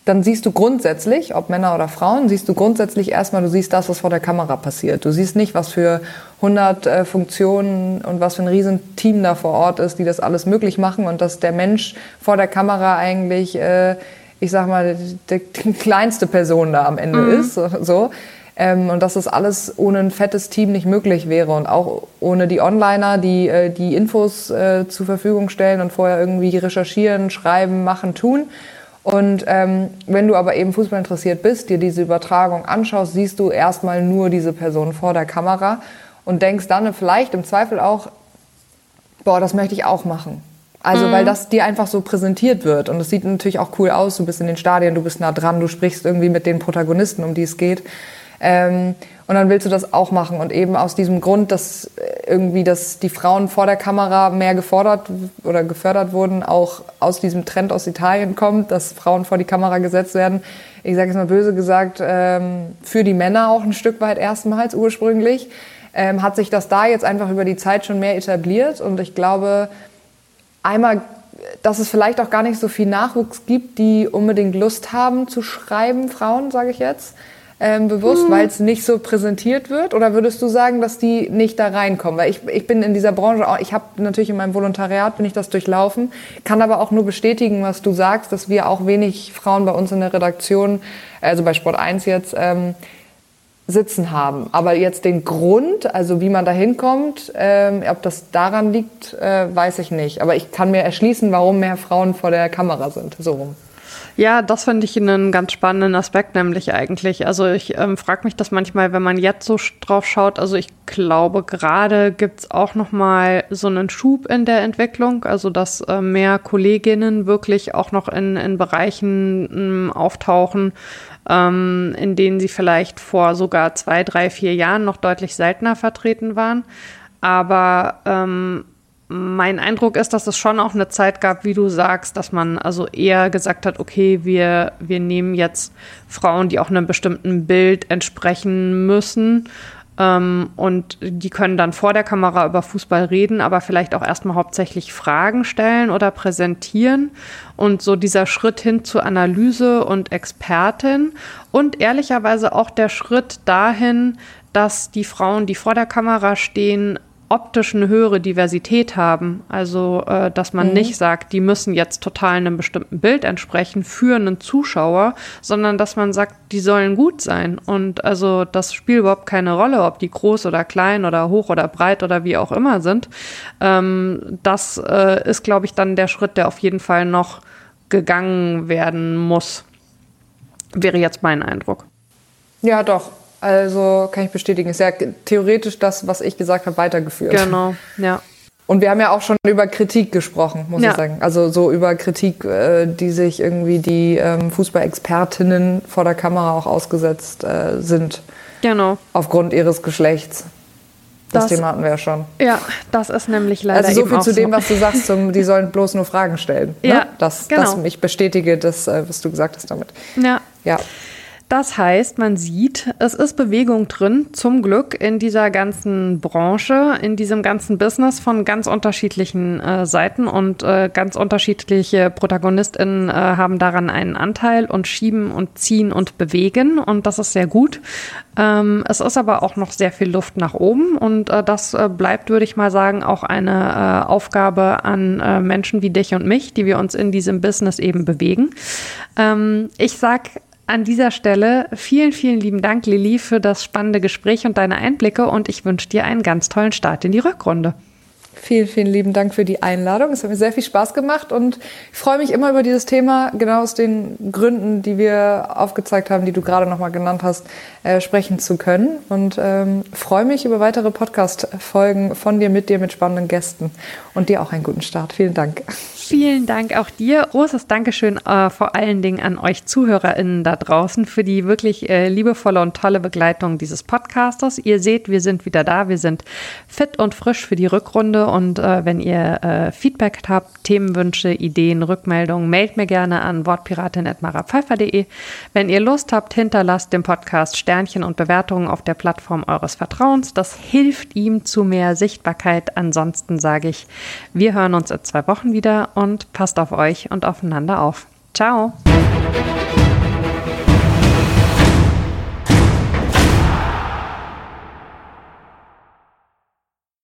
dann siehst du grundsätzlich, ob Männer oder Frauen, siehst du grundsätzlich erstmal, du siehst das, was vor der Kamera passiert. Du siehst nicht, was für 100 äh, Funktionen und was für ein Riesenteam da vor Ort ist, die das alles möglich machen und dass der Mensch vor der Kamera eigentlich, äh, ich sag mal, die, die, kleinste Person da am Ende mhm. ist. So. Ähm, und dass das alles ohne ein fettes Team nicht möglich wäre und auch ohne die Onliner, die äh, die Infos äh, zur Verfügung stellen und vorher irgendwie recherchieren, schreiben, machen, tun und ähm, wenn du aber eben Fußball interessiert bist, dir diese Übertragung anschaust, siehst du erstmal nur diese Person vor der Kamera und denkst dann vielleicht im Zweifel auch, boah, das möchte ich auch machen. Also, mhm. weil das dir einfach so präsentiert wird. Und es sieht natürlich auch cool aus. Du bist in den Stadien, du bist nah dran, du sprichst irgendwie mit den Protagonisten, um die es geht. Ähm, und dann willst du das auch machen. Und eben aus diesem Grund, dass äh, irgendwie dass die Frauen vor der Kamera mehr gefordert oder gefördert wurden, auch aus diesem Trend aus Italien kommt, dass Frauen vor die Kamera gesetzt werden. Ich sage jetzt mal böse gesagt, ähm, für die Männer auch ein Stück weit erstmals ursprünglich. Ähm, hat sich das da jetzt einfach über die Zeit schon mehr etabliert. Und ich glaube, einmal dass es vielleicht auch gar nicht so viel Nachwuchs gibt, die unbedingt Lust haben zu schreiben, Frauen, sage ich jetzt ähm, bewusst, mhm. weil es nicht so präsentiert wird? Oder würdest du sagen, dass die nicht da reinkommen? Weil ich, ich bin in dieser Branche, auch, ich habe natürlich in meinem Volontariat bin ich das durchlaufen, kann aber auch nur bestätigen, was du sagst, dass wir auch wenig Frauen bei uns in der Redaktion, also bei Sport 1 jetzt, ähm, sitzen haben. Aber jetzt den Grund, also wie man da hinkommt, ähm, ob das daran liegt, äh, weiß ich nicht. Aber ich kann mir erschließen, warum mehr Frauen vor der Kamera sind. So rum. Ja, das finde ich einen ganz spannenden Aspekt, nämlich eigentlich. Also ich ähm, frage mich das manchmal, wenn man jetzt so drauf schaut. Also ich glaube, gerade gibt es auch noch mal so einen Schub in der Entwicklung, also dass äh, mehr Kolleginnen wirklich auch noch in, in Bereichen äh, auftauchen, ähm, in denen sie vielleicht vor sogar zwei, drei, vier Jahren noch deutlich seltener vertreten waren. Aber ähm, mein Eindruck ist, dass es schon auch eine Zeit gab, wie du sagst, dass man also eher gesagt hat, okay, wir, wir nehmen jetzt Frauen, die auch einem bestimmten Bild entsprechen müssen. Ähm, und die können dann vor der Kamera über Fußball reden, aber vielleicht auch erstmal hauptsächlich Fragen stellen oder präsentieren. Und so dieser Schritt hin zur Analyse und Expertin und ehrlicherweise auch der Schritt dahin, dass die Frauen, die vor der Kamera stehen, optisch eine höhere Diversität haben. Also, äh, dass man mhm. nicht sagt, die müssen jetzt total einem bestimmten Bild entsprechen für einen Zuschauer, sondern dass man sagt, die sollen gut sein. Und also das spielt überhaupt keine Rolle, ob die groß oder klein oder hoch oder breit oder wie auch immer sind. Ähm, das äh, ist, glaube ich, dann der Schritt, der auf jeden Fall noch gegangen werden muss. Wäre jetzt mein Eindruck. Ja, doch. Also kann ich bestätigen, ist ja theoretisch das, was ich gesagt habe, weitergeführt. Genau, ja. Und wir haben ja auch schon über Kritik gesprochen, muss ja. ich sagen. Also so über Kritik, äh, die sich irgendwie die ähm, Fußballexpertinnen vor der Kamera auch ausgesetzt äh, sind. Genau. Aufgrund ihres Geschlechts. Das, das, Thema hatten wir ja schon. Ja, das ist nämlich leider Also so viel zu dem, was du sagst, zum, die sollen bloß nur Fragen stellen. Ne? Ja, das, genau. das ich bestätige das, äh, was du gesagt hast damit. Ja. Ja. Das heißt, man sieht, es ist Bewegung drin, zum Glück in dieser ganzen Branche, in diesem ganzen Business von ganz unterschiedlichen äh, Seiten und äh, ganz unterschiedliche ProtagonistInnen äh, haben daran einen Anteil und schieben und ziehen und bewegen und das ist sehr gut. Ähm, es ist aber auch noch sehr viel Luft nach oben und äh, das äh, bleibt, würde ich mal sagen, auch eine äh, Aufgabe an Menschen wie dich und mich, die wir uns in diesem Business eben bewegen. Ähm, ich sag an dieser Stelle vielen, vielen lieben Dank, Lilly, für das spannende Gespräch und deine Einblicke und ich wünsche dir einen ganz tollen Start in die Rückrunde. Vielen, vielen lieben Dank für die Einladung. Es hat mir sehr viel Spaß gemacht und ich freue mich immer über dieses Thema, genau aus den Gründen, die wir aufgezeigt haben, die du gerade nochmal genannt hast, äh, sprechen zu können. Und ähm, freue mich über weitere Podcast-Folgen von dir, mit dir, mit spannenden Gästen. Und dir auch einen guten Start. Vielen Dank. Vielen Dank auch dir. Großes Dankeschön äh, vor allen Dingen an euch ZuhörerInnen da draußen für die wirklich äh, liebevolle und tolle Begleitung dieses Podcasters. Ihr seht, wir sind wieder da. Wir sind fit und frisch für die Rückrunde. Und äh, wenn ihr äh, Feedback habt, Themenwünsche, Ideen, Rückmeldungen, meldet mir gerne an wortpiratin.marapfeifer.de. Wenn ihr Lust habt, hinterlasst dem Podcast Sternchen und Bewertungen auf der Plattform eures Vertrauens. Das hilft ihm zu mehr Sichtbarkeit. Ansonsten sage ich, wir hören uns in zwei Wochen wieder und passt auf euch und aufeinander auf. Ciao!